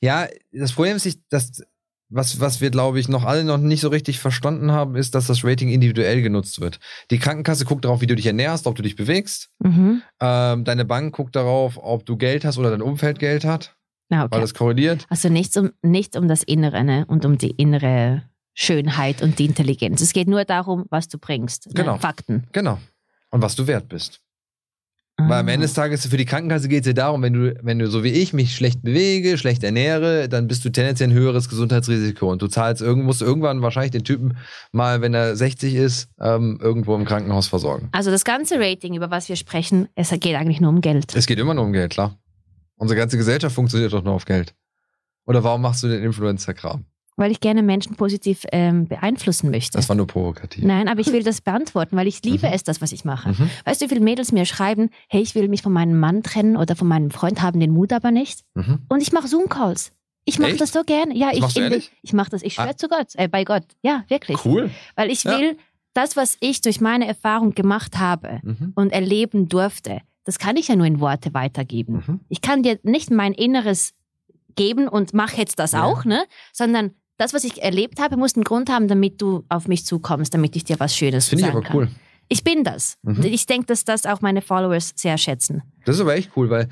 Ja, das Problem ist, dass was, was wir, glaube ich, noch alle noch nicht so richtig verstanden haben, ist, dass das Rating individuell genutzt wird. Die Krankenkasse guckt darauf, wie du dich ernährst, ob du dich bewegst. Mhm. Ähm, deine Bank guckt darauf, ob du Geld hast oder dein Umfeld Geld hat, Weil okay. das korreliert. Also nichts um, nicht um das Innere ne? und um die innere Schönheit und die Intelligenz. Es geht nur darum, was du bringst. Ne? Genau. Fakten. Genau. Und was du wert bist. Weil am Ah. Ende des Tages für die Krankenkasse geht es ja darum, wenn du, wenn du so wie ich mich schlecht bewege, schlecht ernähre, dann bist du tendenziell ein höheres Gesundheitsrisiko und du zahlst musst irgendwann wahrscheinlich den Typen mal, wenn er 60 ist, ähm, irgendwo im Krankenhaus versorgen. Also das ganze Rating, über was wir sprechen, es geht eigentlich nur um Geld. Es geht immer nur um Geld, klar. Unsere ganze Gesellschaft funktioniert doch nur auf Geld. Oder warum machst du den Influencer-Kram? Weil ich gerne Menschen positiv ähm, beeinflussen möchte. Das war nur provokativ. Nein, aber ich will das beantworten, weil ich liebe Mhm. es, das, was ich mache. Mhm. Weißt du, wie viele Mädels mir schreiben, hey, ich will mich von meinem Mann trennen oder von meinem Freund, haben den Mut aber nicht. Mhm. Und ich mache Zoom-Calls. Ich mache das so gerne. Ja, Das ich, ich mache das. Ich schwöre Ah. zu Gott, äh, bei Gott. Ja, wirklich. Cool. Weil ich Ja. will, das, was ich durch meine Erfahrung gemacht habe Mhm. und erleben durfte, das kann ich ja nur in Worte weitergeben. Mhm. Ich kann dir nicht mein Inneres geben und mach jetzt das Ja. auch, ne? Sondern das, was ich erlebt habe, muss einen Grund haben, damit du auf mich zukommst, damit ich dir was Schönes Finde ich sagen aber kann. cool. Ich bin das. Mhm. Ich denke, dass das auch meine Followers sehr schätzen. Das ist aber echt cool, weil,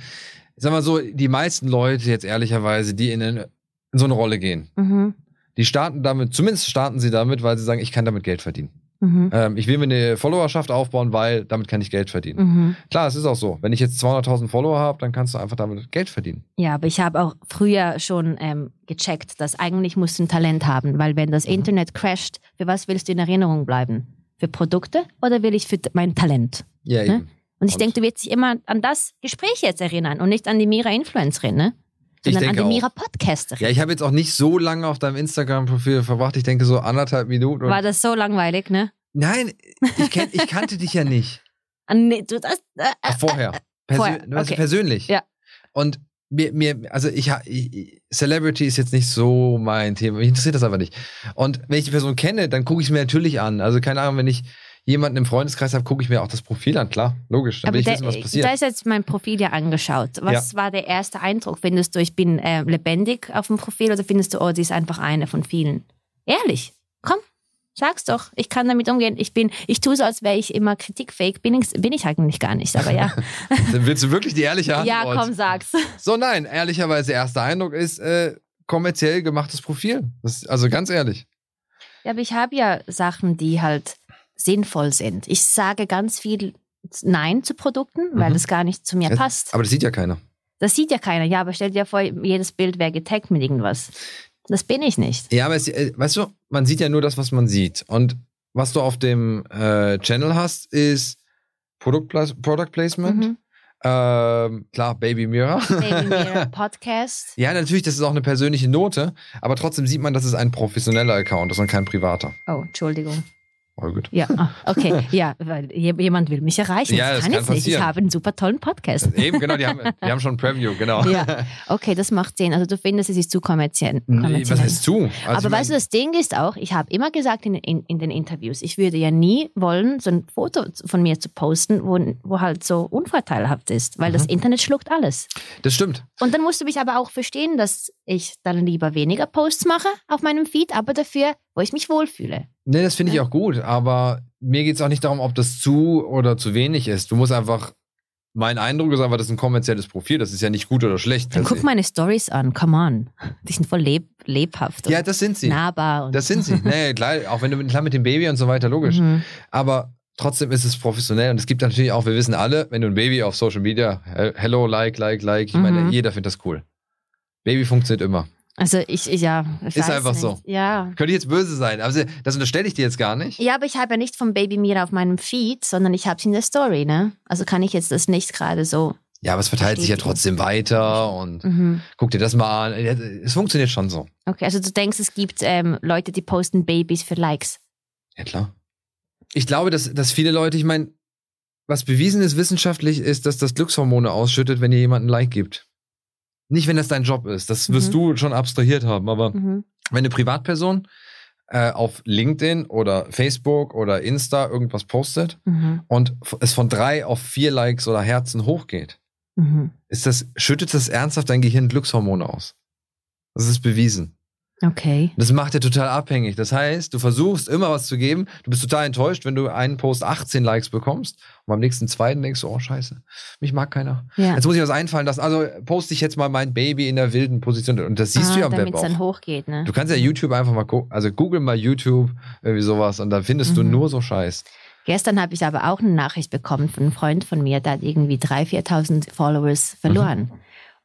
ich sag mal so, die meisten Leute jetzt ehrlicherweise, die in, eine, in so eine Rolle gehen, Mhm. die starten damit, zumindest starten sie damit, weil sie sagen, ich kann damit Geld verdienen. Mhm. Ähm, ich will mir eine Followerschaft aufbauen, weil damit kann ich Geld verdienen. Mhm. Klar, es ist auch so. Wenn ich jetzt 200.000 Follower habe, dann kannst du einfach damit Geld verdienen. Ja, aber ich habe auch früher schon ähm, gecheckt, dass eigentlich musst du ein Talent haben, weil wenn das Mhm. Internet crasht, für was willst du in Erinnerung bleiben? Für Produkte oder will ich für mein Talent? Ja, Ne? eben. Und ich denke, du wirst dich immer an das Gespräch jetzt erinnern und nicht an die Mira Influencerin, ne? Ich Sondern an denke die Mira auch. Podcasterin. Ja, ich habe jetzt auch nicht so lange auf deinem Instagram-Profil verbracht. Ich denke so anderthalb Minuten. War das so langweilig, ne? Nein, ich, kenn, ich kannte dich ja nicht. Ah, nee, du das, äh, Ach, vorher. Persö Vorher, okay. persönlich. Ja. Und mir, mir also ich, ich, Celebrity ist jetzt nicht so mein Thema. Mich interessiert das einfach nicht. Und wenn ich die Person kenne, dann gucke ich es mir natürlich an. Also keine Ahnung, wenn ich jemanden im Freundeskreis habe, gucke ich mir auch das Profil an. Klar, logisch. Dann aber will ich der, wissen, was passiert. da ist jetzt mein Profil ja angeschaut. Was war der erste Eindruck? Findest du, ich bin äh, lebendig auf dem Profil oder findest du, oh, sie ist einfach eine von vielen? Ehrlich, komm, sag's doch. Ich kann damit umgehen. Ich bin, ich tue so, als wäre ich immer kritikfähig. Bin ich, bin ich eigentlich gar nicht. Aber ja, Dann willst du wirklich die ehrliche Antwort? ja, komm, sag's. So, nein, ehrlicherweise, erster Eindruck ist äh, kommerziell gemachtes Profil. Das, also ganz ehrlich. Ja, aber ich habe ja Sachen, die halt sinnvoll sind. Ich sage ganz viel Nein zu Produkten, weil Mhm. das gar nicht zu mir Das- passt. Aber das sieht ja keiner. Das sieht ja keiner. Ja, aber stell dir vor, jedes Bild wäre getaggt mit irgendwas. Das bin ich nicht. Ja, aber es, äh, weißt du, man sieht ja nur das, was man sieht. Und was du auf dem äh, Channel hast, ist Product, Product Placement. Mhm. Ähm, klar, Baby Mirror. Baby Mirror Podcast. ja, natürlich, das ist auch eine persönliche Note, aber trotzdem sieht man, dass es ein professioneller Account ist und kein privater. Oh, Entschuldigung. Oh, gut. Ja, ah, okay. Ja, weil je- jemand will mich erreichen. Ja, das das kann kann jetzt nicht. Ich habe einen super tollen Podcast. Eben, genau, die haben, die haben schon ein Preview, genau. Ja, okay, das macht Sinn. Also du findest, es ist zu kommerziell. Nee, kommerziell. was heißt zu? Also Aber ich weißt du, das Ding ist auch, ich habe immer gesagt in, in, in den Interviews, ich würde ja nie wollen, so ein Foto von mir zu posten, wo, wo halt so unvorteilhaft ist, weil das Mhm. Internet schluckt alles. das stimmt. Und dann musst du mich aber auch verstehen, dass ich dann lieber weniger Posts mache auf meinem Feed, aber dafür, wo ich mich wohlfühle. Nee, das finde ich auch gut, aber mir geht es auch nicht darum, ob das zu oder zu wenig ist. Du musst einfach, mein Eindruck ist einfach, das ist ein kommerzielles Profil, das ist ja nicht gut oder schlecht. Dann guck meine Stories an, come on. Die sind voll leb lebhaft Ja, das sind sie. nahbar. Das sind sie. Nee, klar, auch wenn du klar mit dem Baby und so weiter, logisch. Mhm. Aber trotzdem ist es professionell und es gibt natürlich auch, wir wissen alle, wenn du ein Baby auf Social Media, he- hello, like, like, like, ich meine, Mhm. jeder findet das cool. Baby funktioniert immer. Also ich, ich ja. Ich Ist einfach nicht. so. Ja. Könnte ich jetzt böse sein, aber das unterstelle ich dir jetzt gar nicht. Ja, aber ich habe ja nicht vom Baby Mira auf meinem Feed, sondern ich habe es in der Story, ne? Also kann ich jetzt das nicht gerade so. Ja, aber es verteilt sich ja trotzdem weiter und Mhm. guck dir das mal an. Es funktioniert schon so. Okay, also du denkst, es gibt ähm, Leute, die posten Babys für Likes. Ja, klar. Ich glaube, dass, dass viele Leute, ich meine, was bewiesen ist wissenschaftlich, ist, dass das Glückshormone ausschüttet, wenn ihr jemanden ein Like gibt. Nicht, wenn das dein Job ist. Das wirst Mhm. du schon abstrahiert haben. Aber Mhm. wenn eine Privatperson äh, auf LinkedIn oder Facebook oder Insta irgendwas postet Mhm. und es von drei auf vier Likes oder Herzen hochgeht, Mhm. ist das, schüttet das ernsthaft dein Gehirn Glückshormone aus. Das ist bewiesen. Okay. Das macht dir total abhängig. Das heißt, du versuchst immer was zu geben. Du bist total enttäuscht, wenn du einen Post 18 Likes bekommst und beim nächsten zweiten denkst du, oh scheiße, mich mag keiner. Ja. Jetzt muss ich was einfallen lassen. Also poste ich jetzt mal mein Baby in der wilden Position. Und das siehst ah, du ja am Web Damit es dann auch. hochgeht, ne? Du kannst ja YouTube einfach mal gucken. Also google mal YouTube, irgendwie sowas. Und da findest du Mhm. nur so Scheiß. Gestern habe ich aber auch eine Nachricht bekommen von einem Freund von mir, der hat irgendwie 3.000, 4.000 Followers verloren. Mhm.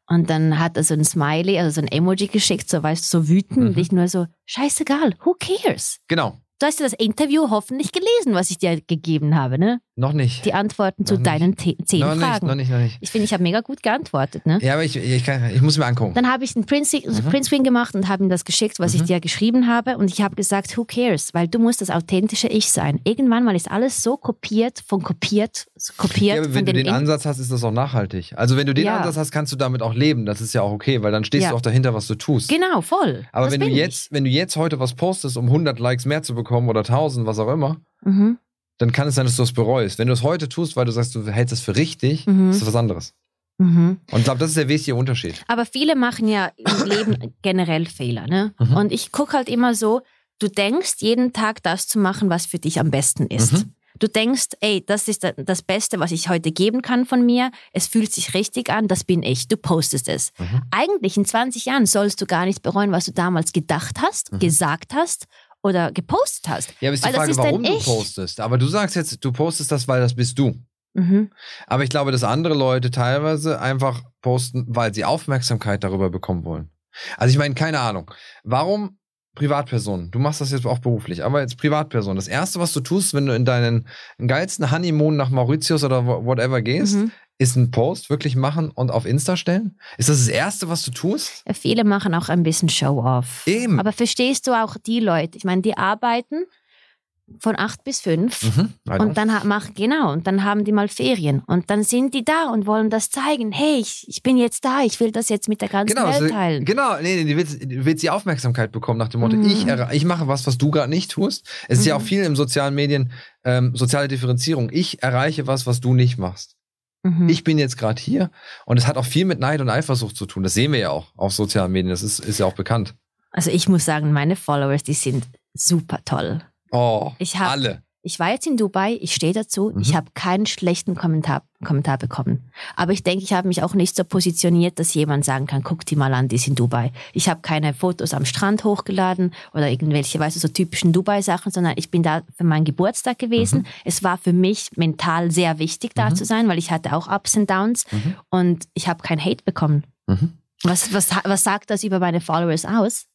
Und dann hat er so ein Smiley, also so ein Emoji geschickt, so weißt du, so wütend. Mhm. Und ich nur so, scheißegal, who cares? Genau. Du hast ja das Interview hoffentlich gelesen, was ich dir gegeben habe, ne? Noch nicht. Die Antworten zu Noch nicht. deinen zehn noch nicht, Fragen. noch nicht, noch nicht. Ich finde, ich habe mega gut geantwortet, ne? Ja, aber ich, ich, kann, ich muss mir angucken. Dann habe ich einen Print Mhm. Printscreen gemacht und habe ihm das geschickt, was ich Mhm. dir geschrieben habe. Und ich habe gesagt, who cares? Weil du musst das authentische Ich sein. Irgendwann mal ist alles so kopiert, von kopiert, kopiert Ja, aber wenn du den In- Ansatz hast, ist das auch nachhaltig. Also wenn du den Ja. Ansatz hast, kannst du damit auch leben. Das ist ja auch okay, weil dann stehst Ja. du auch dahinter, was du tust. Genau, voll. Aber Das wenn du jetzt, wenn du jetzt heute was postest, um 100 Likes mehr zu bekommen oder 1000, was auch immer. Mhm. dann kann es sein, dass du das bereust. Wenn du es heute tust, weil du sagst, du hältst es für richtig, Mhm. ist das was anderes. Mhm. Und ich glaube, das ist der wesentliche Unterschied. Aber viele machen ja im Leben generell Fehler, ne? Mhm. Und ich gucke halt immer so, du denkst jeden Tag das zu machen, was für dich am besten ist. Mhm. Du denkst, ey, das ist da- das Beste, was ich heute geben kann von mir. Es fühlt sich richtig an, das bin ich. Du postest es. Mhm. Eigentlich in 20 Jahren sollst du gar nicht bereuen, was du damals gedacht hast, Mhm. gesagt hast oder gepostet hast. Ja, aber ist die Frage, ist warum du postest. Aber du sagst jetzt, du postest das, weil das bist du. Mhm. Aber ich glaube, dass andere Leute teilweise einfach posten, weil sie Aufmerksamkeit darüber bekommen wollen. Also ich meine, keine Ahnung. Warum Privatpersonen? Du machst das jetzt auch beruflich, aber jetzt Privatperson. Das erste, was du tust, wenn du in deinen geilsten Honeymoon nach Mauritius oder whatever gehst, Mhm. Ist einen Post wirklich machen und auf Insta stellen? Ist das das erste, was du tust? Ja, viele machen auch ein bisschen Show-off. Eben. Aber verstehst du auch die Leute? Ich meine, die arbeiten von acht bis fünf. Mhm. Und dann machen, genau, und dann haben die mal Ferien. Und dann sind die da und wollen das zeigen. Hey, ich, ich bin jetzt da, ich will das jetzt mit der ganzen Genau, Welt teilen. genau, nee, nee, du willst, du willst die Aufmerksamkeit bekommen nach dem Motto, Mhm. ich, ich mache was, was du gerade nicht tust. Es ist ja Mhm. auch viel im sozialen Medien ähm, soziale Differenzierung. Ich erreiche was, was du nicht machst. Mhm. Ich bin jetzt gerade hier und es hat auch viel mit Neid und Eifersucht zu tun. Das sehen wir ja auch auf sozialen Medien. Das ist, ist ja auch bekannt. also ich muss sagen, meine Followers, die sind super toll. Oh, Ich hab- alle. Ich war jetzt in Dubai, ich stehe dazu, Mhm. ich habe keinen schlechten Kommentar, Kommentar bekommen. Aber ich denke, ich habe mich auch nicht so positioniert, dass jemand sagen kann, guck die mal an, die ist in Dubai. Ich habe keine Fotos am Strand hochgeladen oder irgendwelche, weißt du, so typischen Dubai-Sachen, sondern ich bin da für meinen Geburtstag gewesen. Es war für mich mental sehr wichtig, da Mhm. zu sein, weil ich hatte auch Ups und Downs Mhm. und ich habe kein Hate bekommen. Mhm. Was, was, was sagt das über meine Followers aus?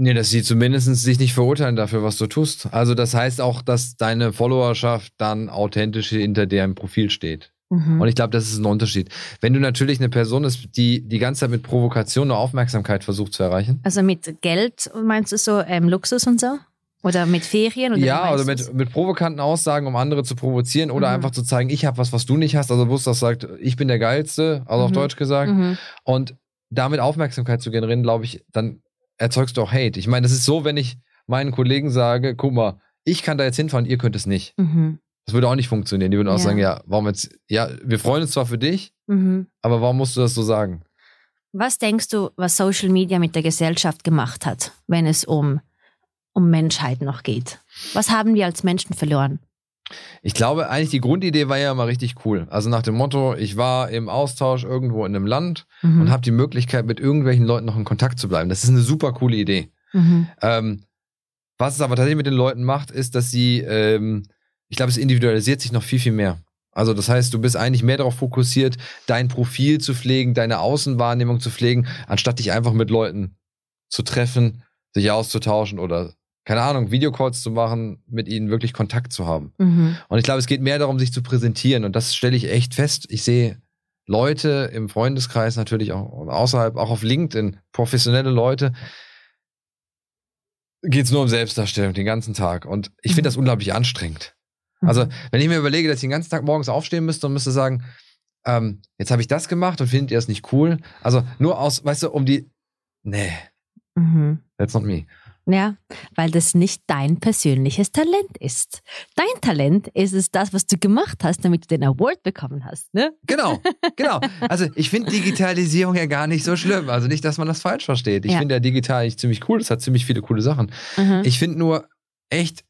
Nee, dass sie zumindest sich nicht verurteilen dafür, was du tust. Also das heißt auch, dass deine Followerschaft dann authentisch hinter deinem Profil steht. Mhm. Und ich glaube, das ist ein Unterschied. Wenn du natürlich eine Person bist, die die ganze Zeit mit Provokation eine Aufmerksamkeit versucht zu erreichen. Also mit Geld meinst du so ähm, Luxus und so? Oder mit Ferien? Oder ja, oder mit, mit provokanten Aussagen, um andere zu provozieren oder Mhm. einfach zu zeigen, ich habe was, was du nicht hast. Also Gustav sagt, ich bin der Geilste, also auf Mhm. Deutsch gesagt. Mhm. Und damit Aufmerksamkeit zu generieren, glaube ich, dann erzeugst du auch Hate. Ich meine, das ist so, wenn ich meinen Kollegen sage, guck mal, ich kann da jetzt hinfahren, ihr könnt es nicht. Mhm. Das würde auch nicht funktionieren. Die würden auch Ja. sagen, ja, warum jetzt, ja, wir freuen uns zwar für dich, Mhm. aber warum musst du das so sagen? Was denkst du, was Social Media mit der Gesellschaft gemacht hat, wenn es um, um Menschheit noch geht? Was haben wir als Menschen verloren? Ich glaube, eigentlich die Grundidee war ja mal richtig cool. Also nach dem Motto, ich war im Austausch irgendwo in einem Land Mhm. und habe die Möglichkeit, mit irgendwelchen Leuten noch in Kontakt zu bleiben. Das ist eine super coole Idee. Mhm. Ähm, was es aber tatsächlich mit den Leuten macht, ist, dass sie, ähm, ich glaube, es individualisiert sich noch viel, viel mehr. Also das heißt, du bist eigentlich mehr darauf fokussiert, dein Profil zu pflegen, deine Außenwahrnehmung zu pflegen, anstatt dich einfach mit Leuten zu treffen, sich auszutauschen oder, keine Ahnung, Videocalls zu machen, mit ihnen wirklich Kontakt zu haben. Mhm. Und ich glaube, es geht mehr darum, sich zu präsentieren. Und das stelle ich echt fest. Ich sehe Leute im Freundeskreis natürlich auch und außerhalb, auch auf LinkedIn, professionelle Leute, geht es nur um Selbstdarstellung den ganzen Tag. Und ich finde Mhm. das unglaublich anstrengend. Also, wenn ich mir überlege, dass ich den ganzen Tag morgens aufstehen müsste und müsste sagen, ähm, jetzt habe ich das gemacht und findet ihr es nicht cool? Also nur aus, weißt du, um die. Nee, Mhm. that's not me. Ja, weil das nicht dein persönliches Talent ist. Dein Talent ist es das, was du gemacht hast, damit du den Award bekommen hast. Ne? Genau, genau. Also ich finde Digitalisierung ja gar nicht so schlimm. Also nicht, dass man das falsch versteht. Ich Ja. finde ja digital eigentlich ziemlich cool. Es hat ziemlich viele coole Sachen. Mhm. Ich finde nur echt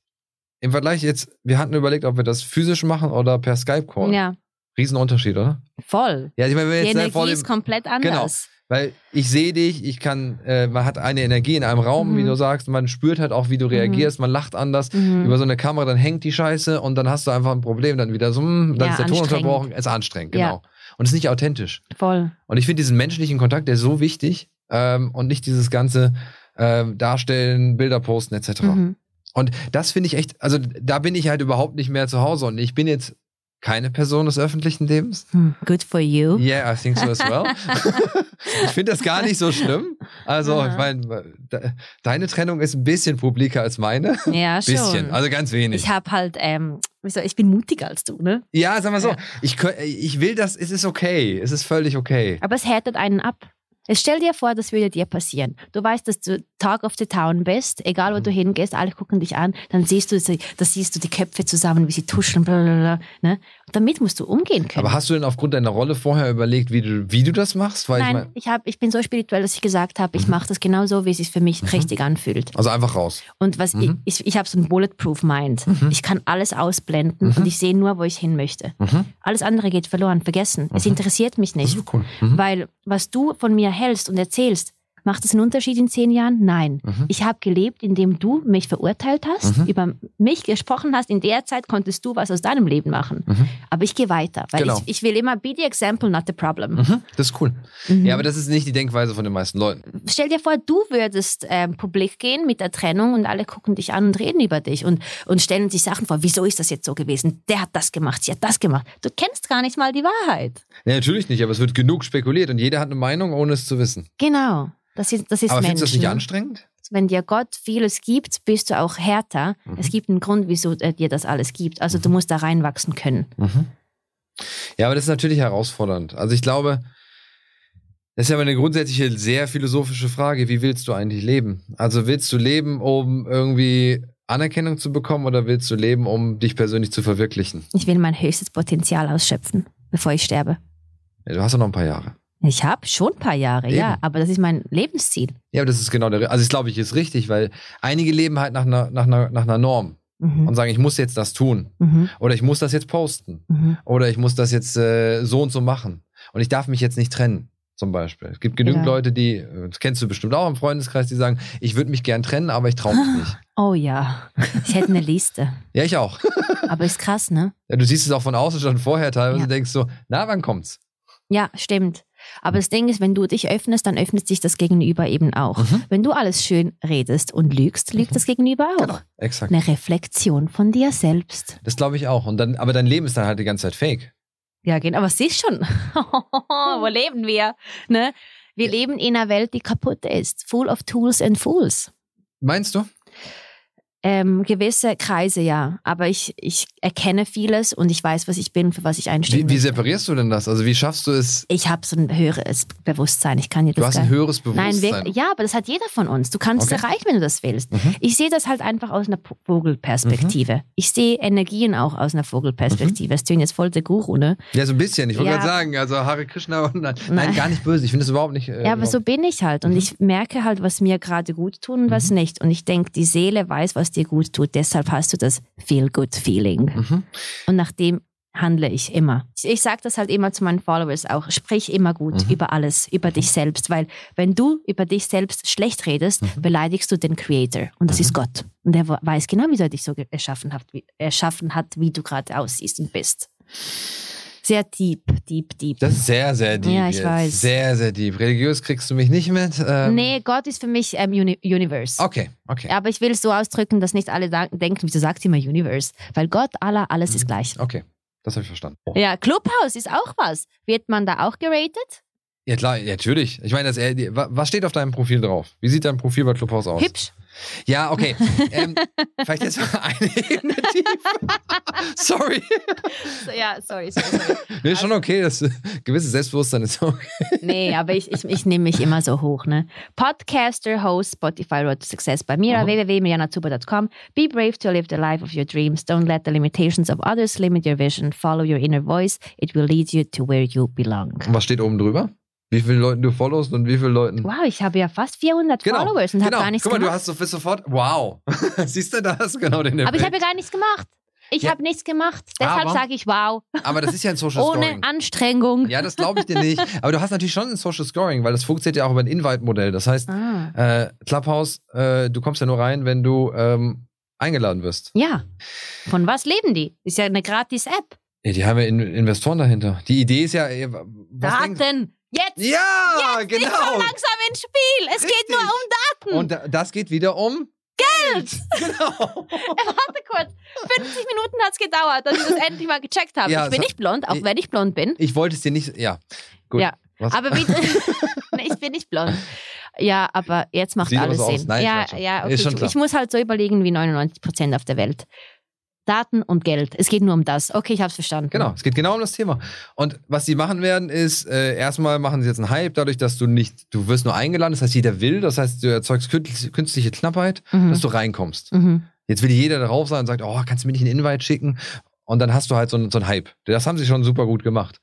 im Vergleich jetzt, wir hatten überlegt, ob wir das physisch machen oder per Skype-Call. ja, Riesenunterschied, oder? voll. Ja, ich meine, wenn Die wir jetzt ne, Energie vor ist komplett anders. Weil ich sehe dich, ich kann, äh, man hat eine Energie in einem Raum, wie Mhm. du sagst, man spürt halt auch, wie du reagierst, man lacht anders. Mhm. Über so eine Kamera, dann hängt die Scheiße und dann hast du einfach ein Problem, dann wieder so, hm, dann Ja, ist der Ton unterbrochen, ist anstrengend, Ja. genau. Und ist nicht authentisch. Voll. Und ich finde diesen menschlichen Kontakt, der ist so wichtig ähm, und nicht dieses ganze ähm, Darstellen, Bilder posten etc. Mhm. Und das finde ich echt, also da bin ich halt überhaupt nicht mehr zu Hause und ich bin jetzt keine Person des öffentlichen Lebens. Hm, Good for you. Yeah, I think so as well. ich finde das gar nicht so schlimm. Also, Aha. ich meine, de deine Trennung ist ein bisschen publiker als meine. Ja, schon. bisschen, also ganz wenig. ich habe halt, ähm, ich bin mutiger als du, ne? ja, sag mal so, Ja. ich, ich will das, es ist okay, es ist völlig okay. Aber es härtet einen ab. Jetzt stell dir vor, das würde dir passieren. Du weißt, dass du Talk of the Town bist, egal wo Mhm. du hingehst, alle gucken dich an, dann siehst du, sie- da siehst du die Köpfe zusammen, wie sie tuscheln, blablabla, ne? Und damit musst du umgehen können. Aber hast du denn aufgrund deiner Rolle vorher überlegt, wie du, wie du das machst? Weil ich Nein, mein, ich, hab, ich bin so spirituell, dass ich gesagt habe, ich Mhm. mache das genau so, wie es sich für mich Mhm. richtig anfühlt. also einfach raus. Und was Mhm. ich, ich, ich habe so ein Bulletproof Mind. Mhm. Ich kann alles ausblenden Mhm. und ich sehe nur, wo ich hin möchte. Mhm. Alles andere geht verloren, vergessen. Es Mhm. interessiert mich Das nicht. cool. Mhm. Weil was du von mir hältst und erzählst, macht es einen Unterschied in zehn Jahren? Nein. Mhm. Ich habe gelebt, indem du mich verurteilt hast, Mhm. über mich gesprochen hast. In der Zeit konntest du was aus deinem Leben machen. Mhm. Aber ich gehe weiter, weil Genau. ich, ich will immer be the example, not the problem. Mhm. Das ist cool. Mhm. Ja, aber das ist nicht die Denkweise von den meisten Leuten. Stell dir vor, du würdest ähm, publik gehen mit der Trennung und alle gucken dich an und reden über dich und, und stellen sich Sachen vor. Wieso ist das jetzt so gewesen? Der hat das gemacht, sie hat das gemacht. Du kennst gar nicht mal die Wahrheit. Nee, natürlich nicht, aber es wird genug spekuliert und jeder hat eine Meinung, ohne es zu wissen. Genau. Das ist, das ist aber Mensch. findest du das nicht anstrengend? Wenn dir Gott vieles gibt, bist du auch härter. Mhm. Es gibt einen Grund, wieso er dir das alles gibt. Also du musst da reinwachsen können. Ja, aber das ist natürlich herausfordernd. Also ich glaube, das ist ja eine grundsätzliche, sehr philosophische Frage. Wie willst du eigentlich leben? Also willst du leben, um irgendwie Anerkennung zu bekommen oder willst du leben, um dich persönlich zu verwirklichen? Ich will mein höchstes Potenzial ausschöpfen, bevor ich sterbe. Ja, du hast ja noch ein paar Jahre. Ich habe schon ein paar Jahre, ja, Eben. aber das ist mein Lebensziel. Ja, aber das ist genau der. Also, das glaube ich, ist richtig, weil einige leben halt nach einer, nach einer, nach einer Norm. Mhm. und sagen, ich muss jetzt das tun. Mhm. Oder ich muss das jetzt posten. Mhm. Oder ich muss das jetzt äh, so und so machen. Und ich darf mich jetzt nicht trennen, zum Beispiel. Es gibt genügend Ja. Leute, die, äh, das kennst du bestimmt auch im Freundeskreis, die sagen, ich würde mich gern trennen, aber ich traue mich nicht. Oh ja, ich hätte eine Liste. Ja, ich auch. Aber ist krass, ne? Ja, du siehst es auch von außen schon vorher teilweise Ja. und denkst so, na, wann kommt's? Ja, stimmt. Aber das Ding ist, wenn du dich öffnest, dann öffnet sich das Gegenüber eben auch. Mhm. Wenn du alles schön redest und lügst, lügt das Gegenüber auch. Genau, exakt. Eine Reflexion von dir selbst. Das glaube ich auch. Und dann, aber dein Leben ist dann halt die ganze Zeit fake. Ja, genau. Aber siehst schon, wo leben wir? Ne? Wir Ja. leben in einer Welt, die kaputt ist. Full of tools and fools. Meinst du? Ähm, gewisse Kreise, ja. Aber ich, ich erkenne vieles und ich weiß, was ich bin, für was ich einstehe. Wie, wie separierst du denn das? Also wie schaffst du es? ich habe so ein höheres Bewusstsein. Ich kann dir Du das hast gar ein höheres Nein, Bewusstsein. wirklich, ja, aber das hat jeder von uns. Du kannst es Okay. erreichen, wenn du das willst. Mhm. Ich sehe das halt einfach aus einer Vogelperspektive. Ich sehe Energien auch aus einer Vogelperspektive. Es tönt jetzt voll der Guru, ne? Ja, so ein bisschen. Ich wollte Ja. gerade sagen, also Hare Krishna und nein, nein, Nein. gar nicht böse. Ich finde das überhaupt nicht. Äh, Ja, aber so bin ich halt. Und Mhm. ich merke halt, was mir gerade gut tut und was Mhm. nicht. Und ich denke, die Seele weiß, was dir gut tut. Deshalb hast du das Feel-Good-Feeling. Mhm. Und nach dem handle ich immer. Ich, sage das halt immer zu meinen Followers auch. Sprich immer gut Mhm. über alles, über dich selbst. Weil wenn du über dich selbst schlecht redest, Mhm. beleidigst du den Creator. Und das Mhm. ist Gott. Und der wo- weiß genau, wieso er dich so erschaffen hat, wie, erschaffen hat, wie du gerade aussiehst und bist. Sehr deep, deep, deep. Das ist sehr, sehr deep. Ja, ich jetzt. weiß. Sehr, sehr deep. Religiös kriegst du mich nicht mit. Ähm, nee, Gott ist für mich ähm, Uni Universe. Okay, okay. Aber ich will es so ausdrücken, dass nicht alle denken, wieso sagt sie immer Universe? Weil Gott, Allah, alles ist Mhm. gleich. Okay, das habe ich verstanden. Oh. Ja, Clubhouse ist auch was. Wird man da auch geratet? Ja, klar, natürlich. Ich meine, das, was steht auf deinem Profil drauf? Wie sieht dein Profil bei Clubhouse aus? Hübsch. Ja, okay. ähm, vielleicht jetzt mal eine Ebene tief. Sorry. So, ja, sorry, sorry, sorry. Nee, ist schon okay. Das gewisse Selbstbewusstsein ist okay. Nee, aber ich, ich, ich nehme mich immer so hoch. Ne? Podcaster, Host, Spotify Road to Success bei mir, Mhm. www.mirjanazuber.com. Be brave to live the life of your dreams. Don't let the limitations of others limit your vision. Follow your inner voice. It will lead you to where you belong. Und was steht oben drüber? Wie viele Leuten du followst und wie viele Leuten? Wow, ich habe ja fast 400 Genau, Followers und habe genau. gar nichts Guck mal, du gemacht. hast so bist sofort. Wow. Siehst du das? Genau den Aber ich Effekt. habe ja gar nichts gemacht. Ich Ja. habe nichts gemacht. Deshalb sage ich wow. Aber das ist ja ein Social Ohne Scoring. Anstrengung. Ja, das glaube ich dir nicht. Aber du hast natürlich schon ein Social Scoring, weil das funktioniert ja auch über ein Invite-Modell. Das heißt, Ah. äh, Clubhouse, äh, du kommst ja nur rein, wenn du ähm, eingeladen wirst. Ja. Von was leben die? Ist ja eine Gratis-App. Ja, die haben ja in Investoren dahinter. Die Idee ist ja, äh, Jetzt. Ja, Ich komme genau. langsam ins Spiel. Es geht Richtig. nur um Daten. Und da- das geht wieder um Geld. Genau. Warte kurz. 50 Minuten hat es gedauert, dass ich das endlich mal gecheckt habe. Ja, ich bin nicht blond, auch Ich- wenn ich blond bin. Ich wollte es dir nicht. Ja. Gut. Ja, Was? Aber Nee, ich bin nicht blond. Ja, aber jetzt macht Sieht alles so. Sinn. Nein, ja, ja, okay. Ich, ich muss halt so überlegen wie 99 Prozent auf der Welt. Daten und Geld. Es geht nur um das. Okay, ich habe es verstanden. Genau, es geht genau um das Thema. Und was sie machen werden, ist, äh, erstmal machen sie jetzt einen Hype, dadurch, dass du nicht, du wirst nur eingeladen, das heißt, jeder will, das heißt, du erzeugst künstliche, Knappheit, Mhm. dass du reinkommst. Mhm. Jetzt will jeder darauf sein und sagt, oh, kannst du mir nicht einen Invite schicken? Und dann hast du halt so so einen Hype. Das haben sie schon super gut gemacht.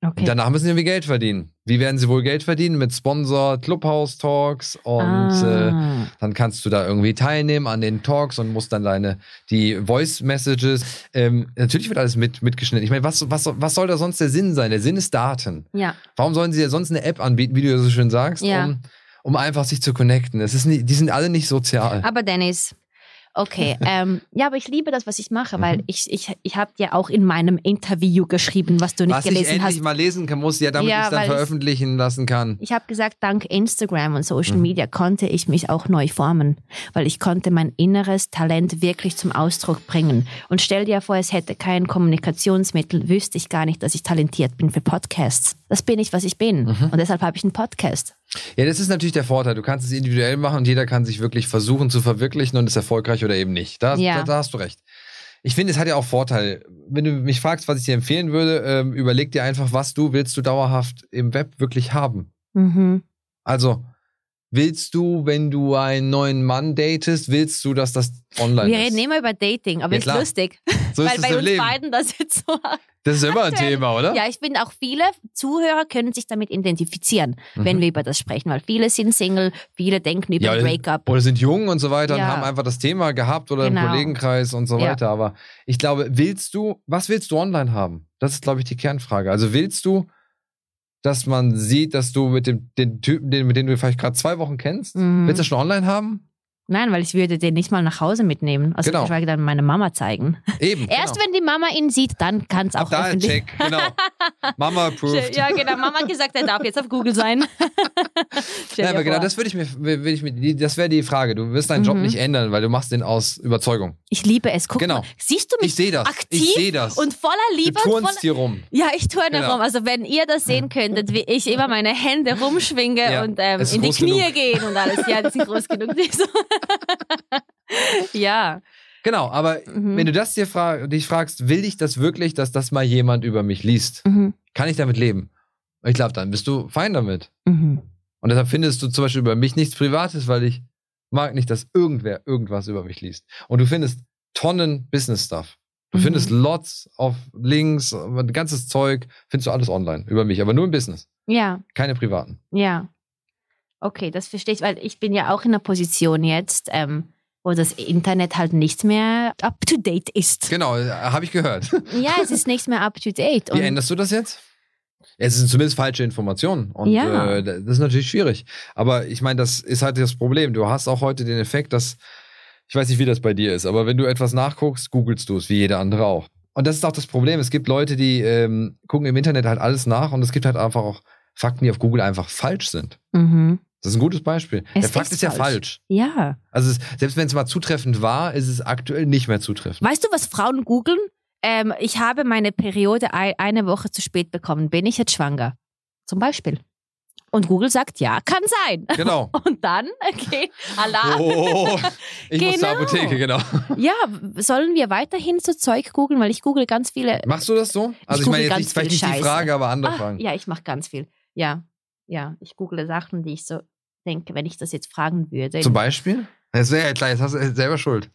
Okay. Danach müssen sie irgendwie Geld verdienen. Wie werden sie wohl Geld verdienen? Mit Sponsor, Clubhouse-Talks und äh, ah. dann kannst du da irgendwie teilnehmen an den Talks und musst dann deine, die Voice-Messages, ähm, natürlich wird alles mit, mitgeschnitten. Ich meine, was, was, was soll da sonst der Sinn sein? Der Sinn ist Daten. ja. Warum sollen sie ja sonst eine App anbieten, wie du ja so schön sagst, Ja. um, um einfach sich zu connecten? Es ist nie, die sind alle nicht sozial. Aber Dennis, okay. ähm, ja, aber ich liebe das, was ich mache, Mhm. weil ich, ich, ich habe dir auch in meinem Interview geschrieben, was du nicht was ich gelesen endlich hast. mal lesen kann, muss, ja, damit Ja, ich es dann ich- veröffentlichen lassen kann. Ich habe gesagt, dank Instagram und Social Mhm. Media konnte ich mich auch neu formen, weil ich konnte mein inneres Talent wirklich zum Ausdruck bringen. Und stell dir vor, es hätte kein Kommunikationsmittel, wüsste ich gar nicht, dass ich talentiert bin für Podcasts. Das bin ich, was ich bin. Mhm. Und deshalb habe ich einen Podcast. Ja, das ist natürlich der Vorteil. Du kannst es individuell machen und jeder kann sich wirklich versuchen zu verwirklichen und ist erfolgreich oder eben nicht. Da, Ja. da, da hast du recht. Ich finde, es hat ja auch Vorteile. Wenn du mich fragst, was ich dir empfehlen würde, ähm, überleg dir einfach, was du willst du dauerhaft im Web wirklich haben. Mhm. Also, Willst du, wenn du einen neuen Mann datest, willst du, dass das online Wir ist? reden immer über Dating, aber Ja, ist klar. lustig. so ist weil bei im uns Leben. beiden das jetzt so. Das ist immer ein Thema, oder? Ja, ich finde auch viele Zuhörer können sich damit identifizieren, wenn Mhm. wir über das sprechen, weil viele sind Single, viele denken über Ja, Breakup. Oder sind jung und so weiter und Ja. haben einfach das Thema gehabt oder im Genau. Kollegenkreis und so weiter. Aber ich glaube, willst du, was willst du online haben? Das ist, glaube ich, die Kernfrage. Also willst du, dass man sieht, dass du mit dem den Typen, den, mit dem du vielleicht gerade zwei Wochen kennst, Mhm. willst du das schon online haben? Nein, weil ich würde den nicht mal nach Hause mitnehmen. Also Genau. geschweige dann meine Mama zeigen. Eben. Erst genau. wenn die Mama ihn sieht, dann kann es auch da. Check, genau. Mama approved. Ja, genau. Mama hat gesagt, er darf jetzt auf Google sein. Dir aber genau, das würde ich mir, will ich mir, die- das wäre die Frage. Du wirst deinen Job Mhm. nicht ändern, weil du machst den aus Überzeugung. ich liebe es. Guck Genau. mal, siehst du mich Ich sehe das. aktiv ich sehe das. und voller du Liebe voller turnst hier rum. Ja, ich tue eine Genau. rum. Also wenn ihr das sehen könntet, wie ich immer meine Hände rumschwinge Ja, und ähm, in die Knie genug. gehen und alles. Ja, das ist groß genug. So. ja. Genau, aber Mhm. wenn du das dir fra dich fragst, will ich das wirklich, dass das mal jemand über mich liest? Mhm. Kann ich damit leben? Ich glaube, dann bist du fein damit. Mhm. Und deshalb findest du zum Beispiel über mich nichts Privates, weil ich mag nicht, dass irgendwer irgendwas über mich liest. Und du findest Tonnen Business-Stuff. Du Mhm. findest Lots auf Links, ein ganzes Zeug, findest du alles online über mich, aber nur im Business, Ja, keine privaten. ja. Okay, das verstehe ich, weil ich bin ja auch in einer Position jetzt, ähm, wo das Internet halt nicht mehr up to date ist. Genau, äh, habe ich gehört. Ja, es ist nicht mehr up to date. Wie änderst du das jetzt? Es sind zumindest falsche Informationen und Ja. äh, das ist natürlich schwierig. Aber ich meine, das ist halt das Problem. Du hast auch heute den Effekt, dass, ich weiß nicht, wie das bei dir ist, aber wenn du etwas nachguckst, googelst du es, wie jeder andere auch. Und das ist auch das Problem. Es gibt Leute, die ähm, gucken im Internet halt alles nach und es gibt halt einfach auch Fakten, die auf Google einfach falsch sind. mhm. Das ist ein gutes Beispiel. Es Der Fakt ist ist, ja falsch. falsch. ja. Also es, selbst wenn es mal zutreffend war, ist es aktuell nicht mehr zutreffend. Weißt du, was Frauen googeln? Ähm, ich habe meine Periode ei- eine Woche zu spät bekommen. Bin ich jetzt schwanger? Zum Beispiel. Und Google sagt, ja, kann sein. Genau. Und dann, okay, Alarm. Oh, ich muss zur Genau. Apotheke, genau. Ja, sollen wir weiterhin so Zeug googeln? Weil ich google ganz viele. Machst du das so? Also ich, google meine jetzt nicht, vielleicht viel nicht die. Frage, aber andere Ah, Fragen. ja, ich mache ganz viel. Ja, ja, ich google Sachen, die ich so denke, wenn ich das jetzt fragen würde. Zum Beispiel? Das wäre ja klar, jetzt hast du selber Schuld.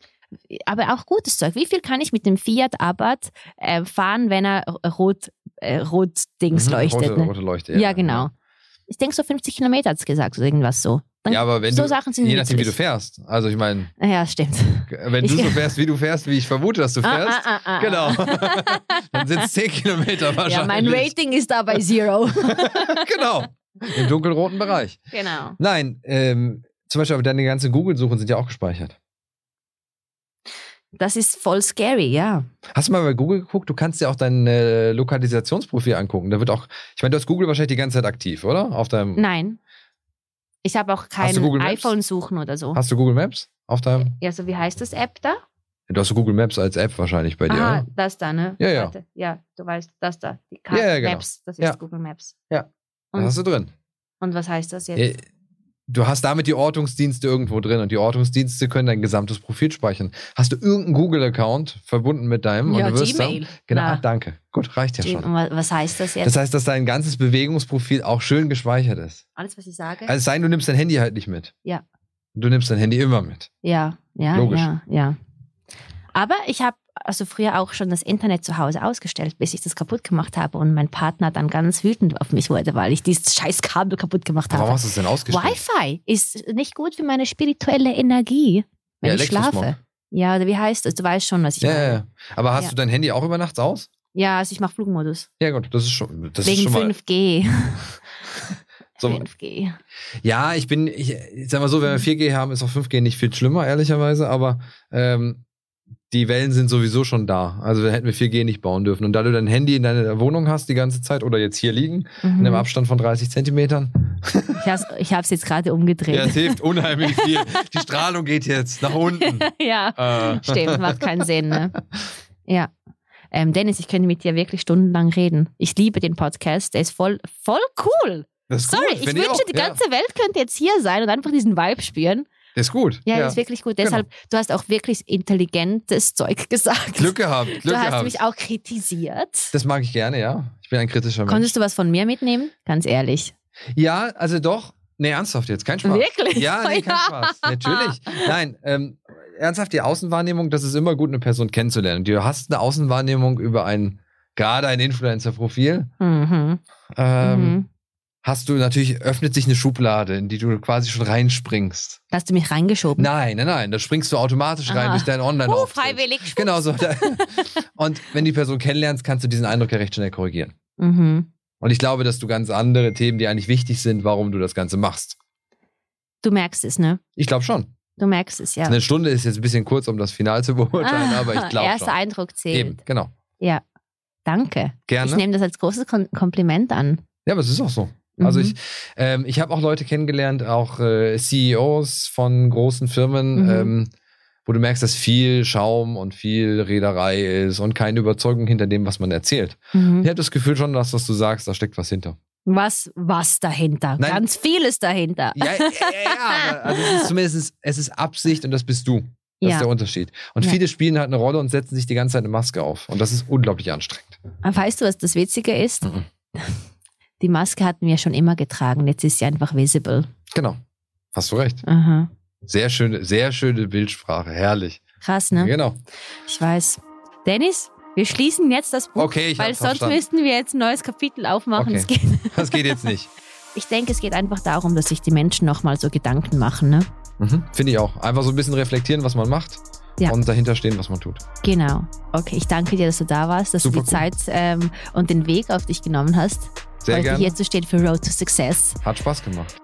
aber auch gutes Zeug. Wie viel kann ich mit dem Fiat Abarth äh, fahren, wenn er rot, äh, rot Dings Mhm, leuchtet? Rote, ne? rote Leuchte. Ja, genau. Ich denke so 50 Kilometer hat es gesagt, oder irgendwas so. Dann, Ja, aber wenn so du, Sachen sind je nachdem, wie du fährst. Also ich meine, Ja, stimmt. wenn du so fährst, wie du fährst, wie ich vermute, dass du Ah, fährst, ah, ah, ah, genau, ah. dann sind es 10 Kilometer wahrscheinlich. Ja, mein Rating ist da bei Zero. genau, im dunkelroten Bereich. genau. Nein, ähm, zum Beispiel, aber deine ganzen Google-Suchen sind ja auch gespeichert. Das ist voll scary, ja. Hast du mal bei Google geguckt? Du kannst dir auch dein äh, Lokalisationsprofil angucken. Da wird auch, ich meine, du hast Google wahrscheinlich die ganze Zeit aktiv, oder? Auf deinem, Nein. Ich habe auch kein du Google Maps? iPhone suchen oder so. hast du Google Maps auf deinem? Ja, so wie heißt das App da? Du hast Google Maps als App wahrscheinlich bei dir, oder? das da, ne? Ja, ja. Warte. Ja, du weißt, das da. Die Karte Ja, ja, genau. Maps, das ist Ja. Google Maps. Ja. Das Und, hast du drin. und was heißt das jetzt? Äh, Du hast damit die Ortungsdienste irgendwo drin und die Ortungsdienste können dein gesamtes Profil speichern. Hast du irgendeinen Google-Account verbunden mit deinem? ja, und du wirst Gmail. Dann, genau, Na, ah, danke. Gut, reicht ja G- schon. und wa- Was heißt das jetzt? Das heißt, dass dein ganzes Bewegungsprofil auch schön gespeichert ist. Alles, was ich sage? Also es sei denn, du nimmst dein Handy halt nicht mit. Ja. Du nimmst dein Handy immer mit. ja, ja, Logisch. ja, ja. Aber ich habe also früher auch schon das Internet zu Hause ausgestellt, bis ich das kaputt gemacht habe und mein Partner dann ganz wütend auf mich wurde, weil ich dieses scheiß Kabel kaputt gemacht Warum habe. hast du es denn ausgestellt? Wi-Fi ist nicht gut für meine spirituelle Energie, wenn Ja, ich schlafe. Ja, oder wie heißt das? Du weißt schon, was ich Ja, meine. ja, ja. Aber hast Ja. du dein Handy auch über nachts aus? Ja, also ich mache Flugmodus. Ja, gut, das ist schon, das ist Wegen schon mal. 5G. So, 5G. ja, ich bin, ich, ich sag mal so, wenn wir 4G haben, ist auch 5G nicht viel schlimmer, ehrlicherweise, aber ähm, die Wellen sind sowieso schon da. Also hätten wir 4G nicht bauen dürfen. Und da du dein Handy in deiner Wohnung hast die ganze Zeit oder jetzt hier liegen, in einem Mhm. Abstand von 30 Zentimetern, Ich Ich habe es jetzt gerade umgedreht. ja, es hilft unheimlich viel. Die Strahlung geht jetzt nach unten. ja, Äh, stimmt, macht keinen Sinn. Ne? Ja. Ähm, Dennis, ich könnte mit dir wirklich stundenlang reden. Ich liebe den Podcast, der ist voll, voll cool. Sorry, gut, ich wünsche, auch. die ganze Welt könnte jetzt hier sein und einfach diesen Vibe spüren. Ja, ist gut. Ja, ja. ist wirklich gut. Genau. Deshalb, du hast auch wirklich intelligentes Zeug gesagt. Glück gehabt, Glück du hast gehabt. mich auch kritisiert. Das mag ich gerne, ja. Ich bin ein kritischer Mensch. Konntest du was von mir mitnehmen? Ganz ehrlich. Ja, also doch. Nee, ernsthaft jetzt, kein Spaß. Wirklich? Ja, nee, kein Spaß. Natürlich. Nein, ähm, ernsthaft, die Außenwahrnehmung, das ist immer gut, eine Person kennenzulernen. Du hast eine Außenwahrnehmung über ein, gerade ein Influencer-Profil. Mhm. Ähm, Mhm. Hast du natürlich, öffnet sich eine Schublade, in die du quasi schon reinspringst. Hast du mich reingeschoben? Nein, nein, nein, da springst du automatisch rein Aha. durch deinen online Uh, freiwillig. Genau so. Und wenn die Person kennenlernst, kannst du diesen Eindruck ja recht schnell korrigieren. Mhm. Und ich glaube, dass du ganz andere Themen, die eigentlich wichtig sind, warum du das Ganze machst. Du merkst es, ne? Ich glaube schon. Du merkst es, ja. Eine Stunde ist jetzt ein bisschen kurz, um das Final zu beurteilen, Ah, aber ich glaube Erster schon. Eindruck zählt. Eben, genau. Ja. Danke. Ich Gerne. nehme das als großes Kompliment an. Ja, aber es ist auch so. Also Mhm. ich, ähm, ich habe auch Leute kennengelernt, auch äh, CEOs von großen Firmen, Mhm. ähm, wo du merkst, dass viel Schaum und viel Reederei ist und keine Überzeugung hinter dem, was man erzählt. Mhm. Ich habe das Gefühl schon, dass was du sagst, da steckt was hinter. Was, was dahinter? Nein. Ganz vieles dahinter. Ja, ja, ja, also es ist zumindest, es ist Absicht und das bist du. Das Ja. ist der Unterschied. Und Ja. viele spielen halt eine Rolle und setzen sich die ganze Zeit eine Maske auf. Und das ist unglaublich anstrengend. Aber Weißt du, was das Witzige ist? Mhm. Die Maske hatten wir schon immer getragen. Jetzt ist sie einfach visible. Genau. Hast du recht. Aha. Sehr schöne, sehr schöne Bildsprache. Herrlich. Krass, ne? Genau. Ich weiß. Dennis, wir schließen jetzt das Buch, Okay, ich weil sonst verstanden. müssten wir jetzt ein neues Kapitel aufmachen. Okay. Es geht, Das geht jetzt nicht. ich denke, es geht einfach darum, dass sich die Menschen nochmal so Gedanken machen. Ne? Mhm. Finde ich auch. Einfach so ein bisschen reflektieren, was man macht Ja. und dahinter stehen, was man tut. Genau. Okay, ich danke dir, dass du da warst, dass Super du cool. die Zeit ähm, und den Weg auf dich genommen hast, Sehr heute gerne. hier zu stehen für Road to Success. Hat Spaß gemacht.